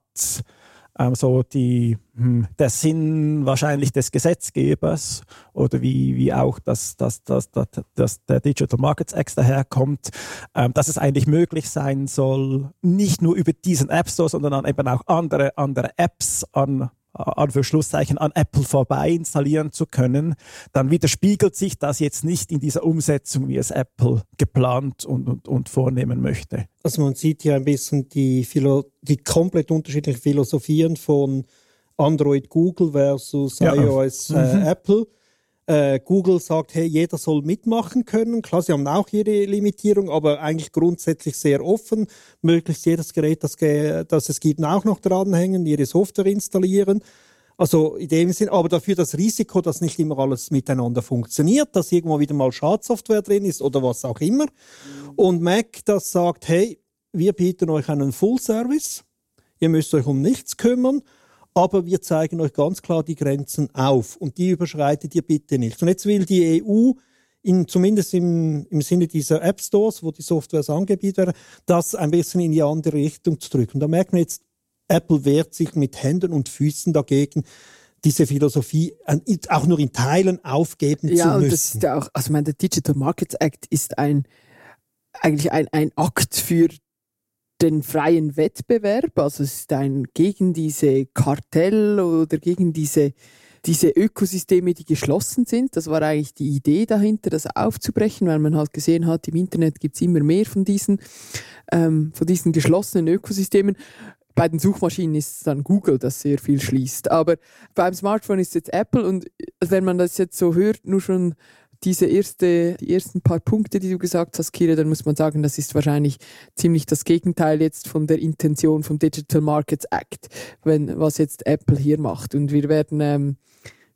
ähm, so die, hm, der Sinn wahrscheinlich des Gesetzgebers oder wie, wie auch das, das, das, das, das der Digital Markets Act daherkommt, ähm, dass es eigentlich möglich sein soll, nicht nur über diesen App Store, sondern eben auch andere, andere Apps an Anführungszeichen an Apple vorbei installieren zu können, dann widerspiegelt sich das jetzt nicht in dieser Umsetzung, wie es Apple geplant und, und, und vornehmen möchte. Also man sieht hier ein bisschen die, Philo die komplett unterschiedlichen Philosophien von Android Google versus ja. iOS äh, mhm. Apple. Äh, Google sagt, hey, jeder soll mitmachen können. Klar, sie haben auch ihre Limitierung, aber eigentlich grundsätzlich sehr offen. Möglichst jedes Gerät, das, das es gibt, auch noch dranhängen, ihre Software installieren. Also in dem Sinn, aber dafür das Risiko, dass nicht immer alles miteinander funktioniert, dass irgendwo wieder mal Schadsoftware drin ist oder was auch immer. Und Mac, das sagt, hey, wir bieten euch einen Full Service. Ihr müsst euch um nichts kümmern aber wir zeigen euch ganz klar die Grenzen auf und die überschreitet ihr bitte nicht. Und jetzt will die EU in, zumindest im, im Sinne dieser App Stores, wo die Softwares angeboten werden, das ein bisschen in die andere Richtung zu drücken. Und da merkt man jetzt, Apple wehrt sich mit Händen und Füßen dagegen, diese Philosophie auch nur in Teilen aufgeben ja, zu müssen. Ja, und das ist ja auch, also ich meine, der Digital Markets Act ist ein eigentlich ein, ein Akt für den freien Wettbewerb. Also es ist ein gegen diese Kartell oder gegen diese diese Ökosysteme, die geschlossen sind. Das war eigentlich die Idee dahinter, das aufzubrechen, weil man halt gesehen hat, im Internet gibt es immer mehr von diesen, ähm, von diesen geschlossenen Ökosystemen. Bei den Suchmaschinen ist es dann Google, das sehr viel schließt. Aber beim Smartphone ist es jetzt Apple und wenn man das jetzt so hört, nur schon diese erste, die ersten paar Punkte, die du gesagt hast, Kira, dann muss man sagen, das ist wahrscheinlich ziemlich das Gegenteil jetzt von der Intention vom Digital Markets Act, wenn, was jetzt Apple hier macht. Und wir werden ähm,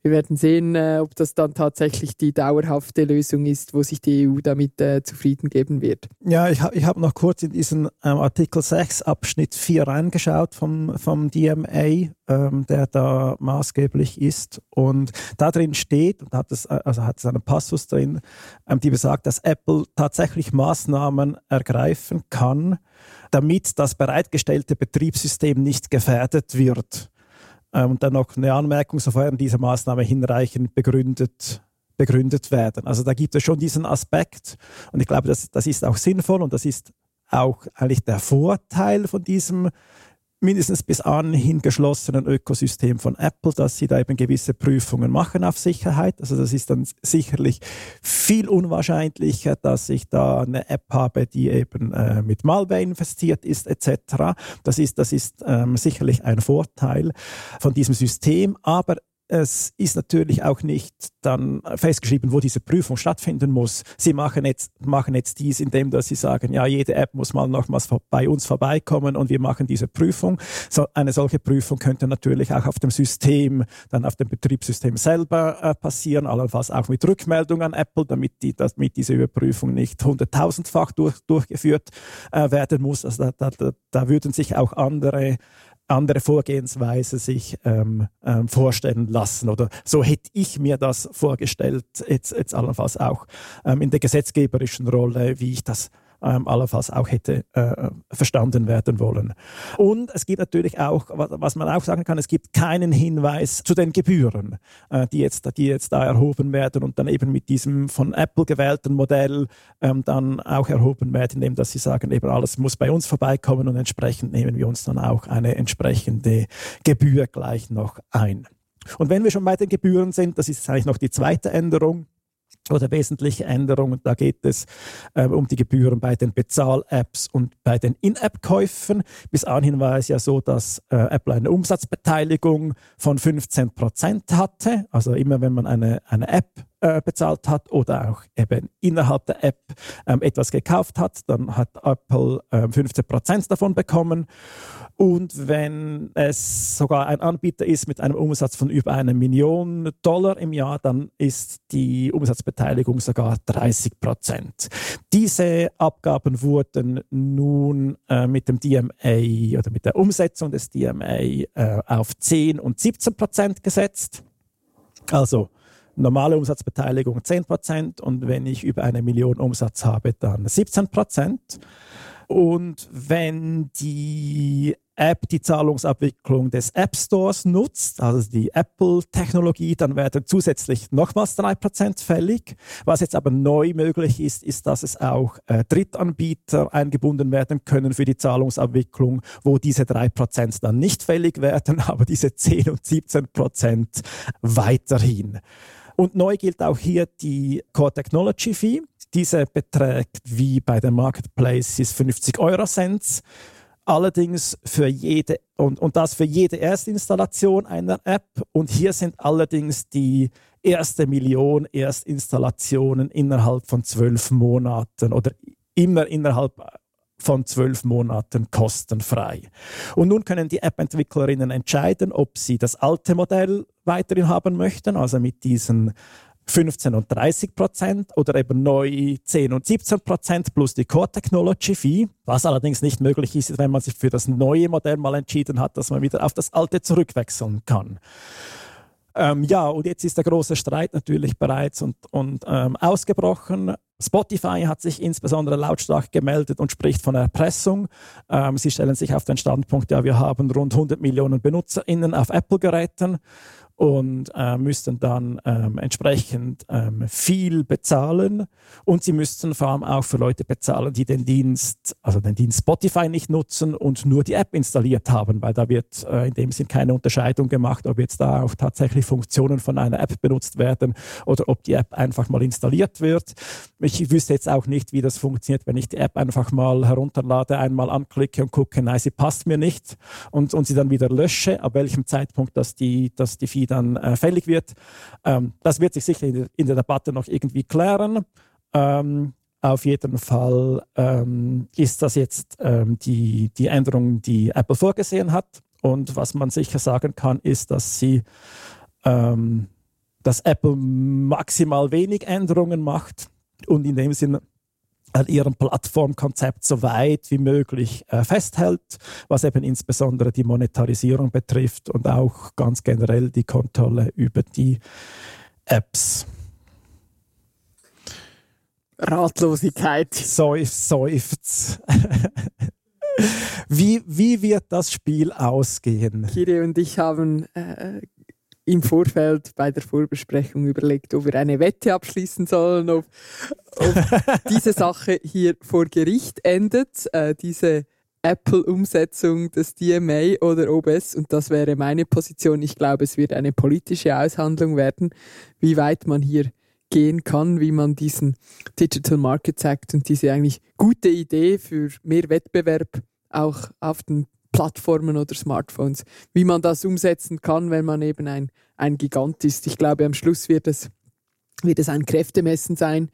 wir werden sehen, äh, ob das dann tatsächlich die dauerhafte Lösung ist, wo sich die EU damit äh, zufrieden geben wird. Ja, ich, ha, ich habe noch kurz in diesen ähm, Artikel 6 Abschnitt 4 reingeschaut vom, vom DMA, ähm, der da maßgeblich ist. Und da drin steht, und hat es, also hat es einen Passus drin, ähm, die besagt, dass Apple tatsächlich Maßnahmen ergreifen kann, damit das bereitgestellte Betriebssystem nicht gefährdet wird. Ähm, und dann noch eine Anmerkung, sofern diese Maßnahme hinreichend begründet, begründet werden. Also da gibt es schon diesen Aspekt und ich glaube, das, das ist auch sinnvoll und das ist auch eigentlich der Vorteil von diesem mindestens bis anhin geschlossenen Ökosystem von Apple, dass sie da eben gewisse Prüfungen machen auf Sicherheit. Also das ist dann sicherlich viel unwahrscheinlicher, dass ich da eine App habe, die eben äh, mit Malware investiert ist etc. Das ist, das ist ähm, sicherlich ein Vorteil von diesem System, aber es ist natürlich auch nicht dann festgeschrieben, wo diese Prüfung stattfinden muss. Sie machen jetzt, machen jetzt dies, indem dass sie sagen, ja, jede App muss mal nochmals bei uns vorbeikommen und wir machen diese Prüfung. So, eine solche Prüfung könnte natürlich auch auf dem System, dann auf dem Betriebssystem selber äh, passieren, allenfalls auch mit Rückmeldung an Apple, damit, die, damit diese Überprüfung nicht hunderttausendfach durch, durchgeführt äh, werden muss. Also da, da, da würden sich auch andere andere Vorgehensweise sich ähm, ähm, vorstellen lassen. Oder so hätte ich mir das vorgestellt, jetzt, jetzt allenfalls auch ähm, in der gesetzgeberischen Rolle, wie ich das ähm, allenfalls auch hätte äh, verstanden werden wollen. Und es gibt natürlich auch, was man auch sagen kann, es gibt keinen Hinweis zu den Gebühren, äh, die, jetzt, die jetzt da erhoben werden und dann eben mit diesem von Apple gewählten Modell ähm, dann auch erhoben werden, indem dass sie sagen, eben alles muss bei uns vorbeikommen und entsprechend nehmen wir uns dann auch eine entsprechende Gebühr gleich noch ein. Und wenn wir schon bei den Gebühren sind, das ist eigentlich noch die zweite Änderung, oder wesentliche Änderungen. Da geht es äh, um die Gebühren bei den Bezahl-Apps und bei den In-App-Käufen. Bis anhin war es ja so, dass äh, Apple eine Umsatzbeteiligung von 15 Prozent hatte. Also immer wenn man eine, eine App äh, bezahlt hat oder auch eben innerhalb der App ähm, etwas gekauft hat, dann hat Apple äh, 15 Prozent davon bekommen. Und wenn es sogar ein Anbieter ist mit einem Umsatz von über einer Million Dollar im Jahr, dann ist die Umsatzbeteiligung sogar 30 Prozent. Diese Abgaben wurden nun äh, mit dem DMA oder mit der Umsetzung des DMA äh, auf 10 und 17 Prozent gesetzt. Also normale Umsatzbeteiligung 10 Prozent und wenn ich über eine Million Umsatz habe, dann 17 Prozent. Und wenn die App die Zahlungsabwicklung des App Stores nutzt, also die Apple-Technologie, dann werden zusätzlich nochmals 3% fällig. Was jetzt aber neu möglich ist, ist, dass es auch äh, Drittanbieter eingebunden werden können für die Zahlungsabwicklung, wo diese 3% dann nicht fällig werden, aber diese 10 und 17% weiterhin. Und neu gilt auch hier die Core Technology Fee. Diese beträgt wie bei den Marketplaces 50 Euro Cents allerdings für jede und, und das für jede Erstinstallation einer App. Und hier sind allerdings die erste Million Erstinstallationen innerhalb von zwölf Monaten oder immer innerhalb von zwölf Monaten kostenfrei. Und nun können die App-Entwicklerinnen entscheiden, ob sie das alte Modell weiterhin haben möchten, also mit diesen 15 und 30 Prozent oder eben neu 10 und 17 Prozent plus die Core Technology Fee. Was allerdings nicht möglich ist, wenn man sich für das neue Modell mal entschieden hat, dass man wieder auf das alte zurückwechseln kann. Ähm, ja, und jetzt ist der große Streit natürlich bereits und, und ähm, ausgebrochen. Spotify hat sich insbesondere lautstark gemeldet und spricht von Erpressung. Ähm, sie stellen sich auf den Standpunkt, ja, wir haben rund 100 Millionen BenutzerInnen auf Apple-Geräten und äh, müssten dann ähm, entsprechend ähm, viel bezahlen und sie müssten vor allem auch für Leute bezahlen, die den Dienst, also den Dienst Spotify nicht nutzen und nur die App installiert haben, weil da wird äh, in dem Sinn keine Unterscheidung gemacht, ob jetzt da auch tatsächlich Funktionen von einer App benutzt werden oder ob die App einfach mal installiert wird. Ich wüsste jetzt auch nicht, wie das funktioniert, wenn ich die App einfach mal herunterlade, einmal anklicke und gucke, nein, sie passt mir nicht und, und sie dann wieder lösche, ab welchem Zeitpunkt dass die, dass die Fee dann äh, fällig wird. Ähm, das wird sich sicher in, in, der Debatte noch irgendwie klären. Ähm, auf jeden Fall ähm, ist das jetzt ähm, die, die Änderung, die Apple vorgesehen hat. Und was man sicher sagen kann, ist, dass sie ähm, dass Apple maximal wenig Änderungen macht und in dem Sinne an ihrem Plattformkonzept so weit wie möglich äh, festhält, was eben insbesondere die Monetarisierung betrifft und auch ganz generell die Kontrolle über die Apps. Ratlosigkeit. Seufzt. wie, wie wird das Spiel ausgehen? Kiri und ich haben äh, im Vorfeld bei der Vorbesprechung überlegt, ob wir eine Wette abschließen sollen, ob, ob diese Sache hier vor Gericht endet, äh, diese Apple-Umsetzung des DMA oder ob es, und das wäre meine Position, ich glaube, es wird eine politische Aushandlung werden, wie weit man hier gehen kann, wie man diesen Digital Markets Act und diese eigentlich gute Idee für mehr Wettbewerb auch auf den Plattformen oder Smartphones, wie man das umsetzen kann, wenn man eben ein, ein Gigant ist. Ich glaube, am Schluss wird es, wird es ein Kräftemessen sein,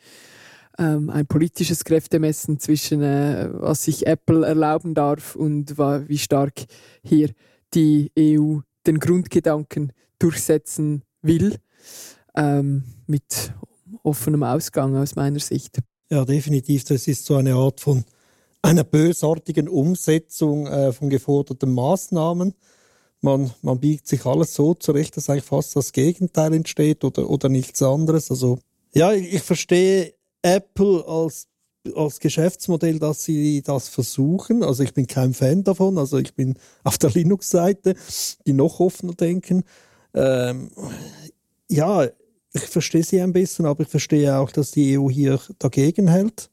ähm, ein politisches Kräftemessen zwischen, äh, was sich Apple erlauben darf und wie stark hier die EU den Grundgedanken durchsetzen will, ähm, mit offenem Ausgang aus meiner Sicht. Ja, definitiv. Das ist so eine Art von einer bösartigen Umsetzung äh, von geforderten Maßnahmen. Man, man biegt sich alles so zurecht, dass eigentlich fast das Gegenteil entsteht oder, oder nichts anderes. Also ja, ich, ich verstehe Apple als, als Geschäftsmodell, dass sie das versuchen. Also ich bin kein Fan davon. Also ich bin auf der Linux-Seite, die noch offener denken. Ähm, ja, ich verstehe sie ein bisschen, aber ich verstehe auch, dass die EU hier dagegen hält.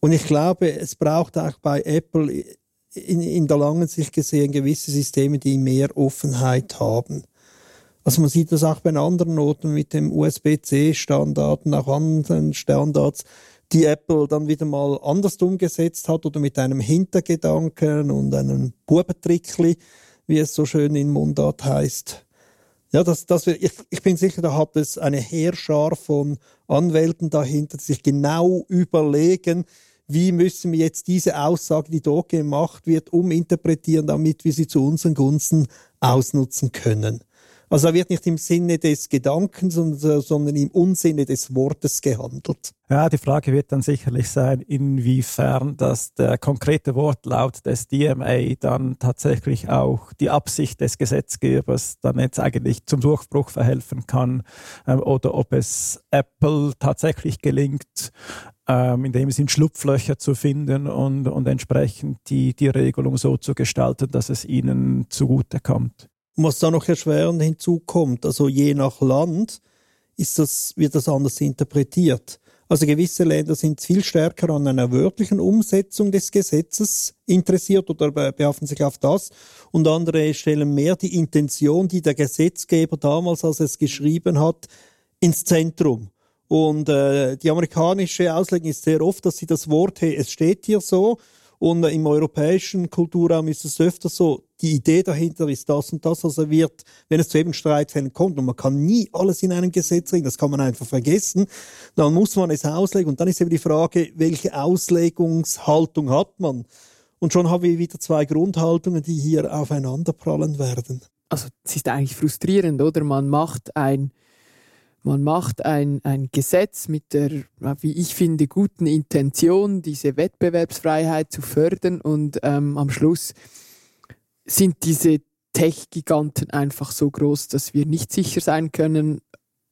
Und ich glaube, es braucht auch bei Apple in, in der langen Sicht gesehen gewisse Systeme, die mehr Offenheit haben. Also man sieht das auch bei anderen Noten mit dem USB-C-Standard und auch anderen Standards, die Apple dann wieder mal anders umgesetzt hat oder mit einem Hintergedanken und einem Bubentrickli, wie es so schön in Mundart heißt. Ja, das, das, ich, ich bin sicher, da hat es eine Heerschar von Anwälten dahinter, die sich genau überlegen, wie müssen wir jetzt diese Aussage, die dort gemacht wird, uminterpretieren, damit wir sie zu unseren Gunsten ausnutzen können. Also er wird nicht im Sinne des Gedankens, sondern im Unsinne des Wortes gehandelt. Ja, die Frage wird dann sicherlich sein, inwiefern das der konkrete Wortlaut des DMA dann tatsächlich auch die Absicht des Gesetzgebers dann jetzt eigentlich zum Durchbruch verhelfen kann ähm, oder ob es Apple tatsächlich gelingt, ähm, in dem Sinn Schlupflöcher zu finden und, und entsprechend die, die Regelung so zu gestalten, dass es ihnen zugute kommt. Was da noch erschwerend hinzukommt, also je nach Land ist das, wird das anders interpretiert. Also gewisse Länder sind viel stärker an einer wörtlichen Umsetzung des Gesetzes interessiert oder behaften sich auf das und andere stellen mehr die Intention, die der Gesetzgeber damals, als er es geschrieben hat, ins Zentrum. Und äh, die amerikanische Auslegung ist sehr oft, dass sie das Wort, hey, es steht hier so, und im europäischen Kulturraum ist es öfter so, die Idee dahinter ist das und das, also wird, wenn es zu eben Streitfällen kommt, und man kann nie alles in einem Gesetz regeln, das kann man einfach vergessen, dann muss man es auslegen und dann ist eben die Frage, welche Auslegungshaltung hat man? Und schon haben wir wieder zwei Grundhaltungen, die hier aufeinanderprallen werden. Also es ist eigentlich frustrierend, oder? Man macht ein man macht ein, ein Gesetz mit der, wie ich finde, guten Intention, diese Wettbewerbsfreiheit zu fördern. Und ähm, am Schluss sind diese Tech-Giganten einfach so groß, dass wir nicht sicher sein können,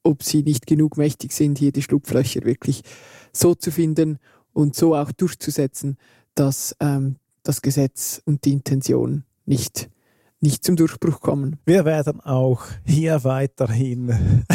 ob sie nicht genug mächtig sind, hier die Schlupflöcher wirklich so zu finden und so auch durchzusetzen, dass ähm, das Gesetz und die Intention nicht nicht zum Durchbruch kommen. Wir werden auch hier weiterhin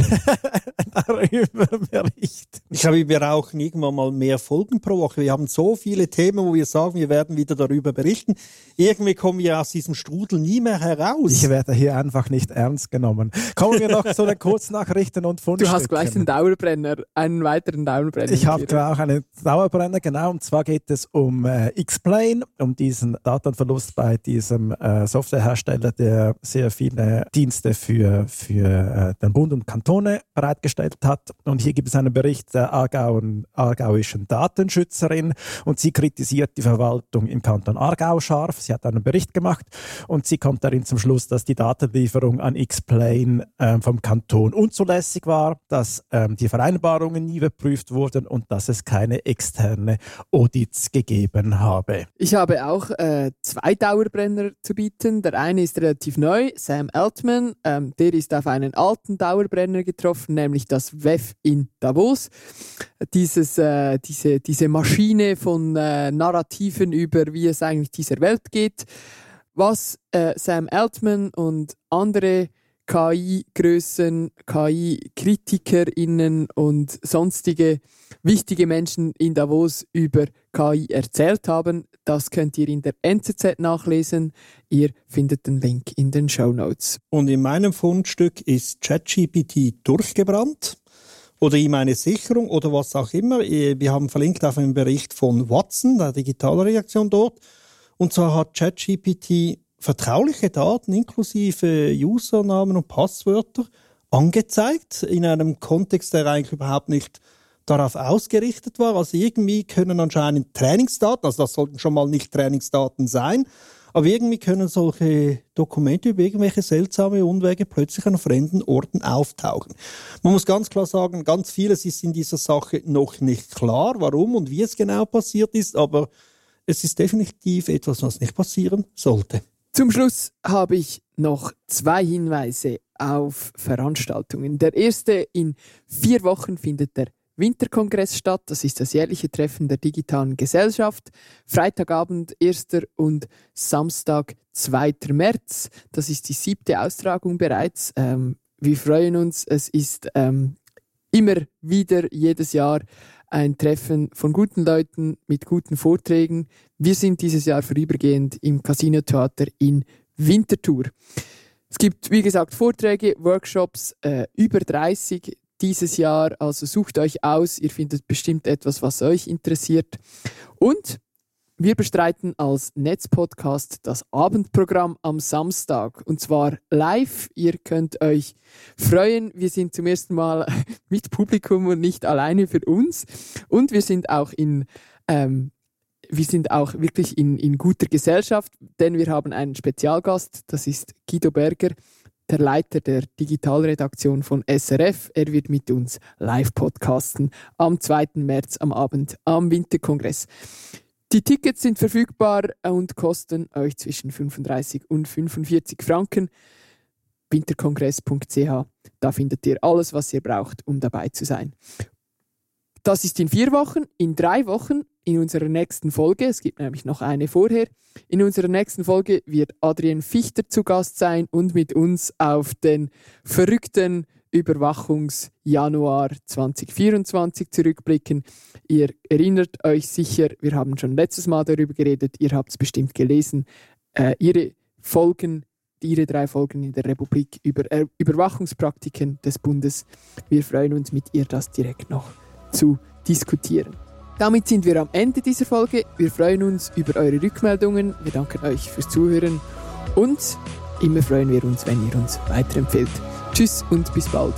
darüber berichten. Ich glaube, wir brauchen irgendwann mal mehr Folgen pro Woche. Wir haben so viele Themen, wo wir sagen, wir werden wieder darüber berichten. Irgendwie kommen wir aus diesem Strudel nie mehr heraus. Ich werde hier einfach nicht ernst genommen. Kommen wir noch zu den Kurznachrichten und Fundstücken. Du hast gleich den Dauerbrenner, einen weiteren Dauerbrenner. Ich habe auch einen Dauerbrenner, genau. Und zwar geht es um äh, X-Plane, um diesen Datenverlust bei diesem äh, Softwarehersteller, der sehr viele Dienste für, für äh, den Bund und Kantone bereitgestellt hat. Und hier gibt es einen Bericht der Aargau aargauischen Datenschützerin und sie kritisiert die Verwaltung im Kanton Aargau scharf. Sie hat einen Bericht gemacht und sie kommt darin zum Schluss, dass die Datenlieferung an X-Plane äh, vom Kanton unzulässig war, dass ähm, die Vereinbarungen nie überprüft wurden und dass es keine externe Audits gegeben habe. Ich habe auch äh, zwei Dauerbrenner zu bieten. Der eine ist relativ neu, Sam Altman. Ähm, der ist auf einen alten Dauerbrenner getroffen, nämlich das WEF in Davos. Dieses, äh, diese, diese Maschine von äh, Narrativen über, wie es eigentlich dieser Welt geht. Was äh, Sam Altman und andere KI-Größen, KI-KritikerInnen und sonstige wichtige Menschen in Davos über KI erzählt haben. Das könnt ihr in der NZZ nachlesen. Ihr findet den Link in den Show Notes. Und in meinem Fundstück ist ChatGPT durchgebrannt oder ihm eine Sicherung oder was auch immer. Wir haben verlinkt auf einen Bericht von Watson, der Digitalreaktion dort. Und zwar hat ChatGPT vertrauliche Daten inklusive Usernamen und Passwörter angezeigt in einem Kontext, der eigentlich überhaupt nicht darauf ausgerichtet war. Also irgendwie können anscheinend Trainingsdaten, also das sollten schon mal nicht Trainingsdaten sein, aber irgendwie können solche Dokumente über irgendwelche seltsame Unwege plötzlich an fremden Orten auftauchen. Man muss ganz klar sagen, ganz vieles ist in dieser Sache noch nicht klar, warum und wie es genau passiert ist, aber es ist definitiv etwas, was nicht passieren sollte. Zum Schluss habe ich noch zwei Hinweise auf Veranstaltungen. Der erste, in vier Wochen findet der Winterkongress statt. Das ist das jährliche Treffen der digitalen Gesellschaft. Freitagabend 1. und Samstag 2. März. Das ist die siebte Austragung bereits. Ähm, wir freuen uns. Es ist ähm, immer wieder jedes Jahr ein Treffen von guten Leuten mit guten Vorträgen. Wir sind dieses Jahr vorübergehend im Casino Theater in Winterthur. Es gibt, wie gesagt, Vorträge, Workshops, äh, über 30 dieses Jahr. Also sucht euch aus, ihr findet bestimmt etwas, was euch interessiert. Und wir bestreiten als Netzpodcast das Abendprogramm am Samstag und zwar live. Ihr könnt euch freuen. Wir sind zum ersten Mal mit Publikum und nicht alleine für uns. Und wir sind auch in ähm, wir sind auch wirklich in, in guter Gesellschaft, denn wir haben einen Spezialgast, das ist Guido Berger, der Leiter der Digitalredaktion von SRF. Er wird mit uns live podcasten am 2. März am Abend am Winterkongress. Die Tickets sind verfügbar und kosten euch zwischen 35 und 45 Franken. Winterkongress.ch, da findet ihr alles, was ihr braucht, um dabei zu sein. Das ist in vier Wochen. In drei Wochen, in unserer nächsten Folge, es gibt nämlich noch eine vorher, in unserer nächsten Folge wird Adrian Fichter zu Gast sein und mit uns auf den verrückten Überwachungsjanuar 2024 zurückblicken. Ihr erinnert euch sicher, wir haben schon letztes Mal darüber geredet, ihr habt es bestimmt gelesen, äh, ihre Folgen, ihre drei Folgen in der Republik über äh, Überwachungspraktiken des Bundes. Wir freuen uns mit ihr das direkt noch zu diskutieren. Damit sind wir am Ende dieser Folge. Wir freuen uns über eure Rückmeldungen. Wir danken euch fürs Zuhören und immer freuen wir uns, wenn ihr uns weiterempfehlt. Tschüss und bis bald.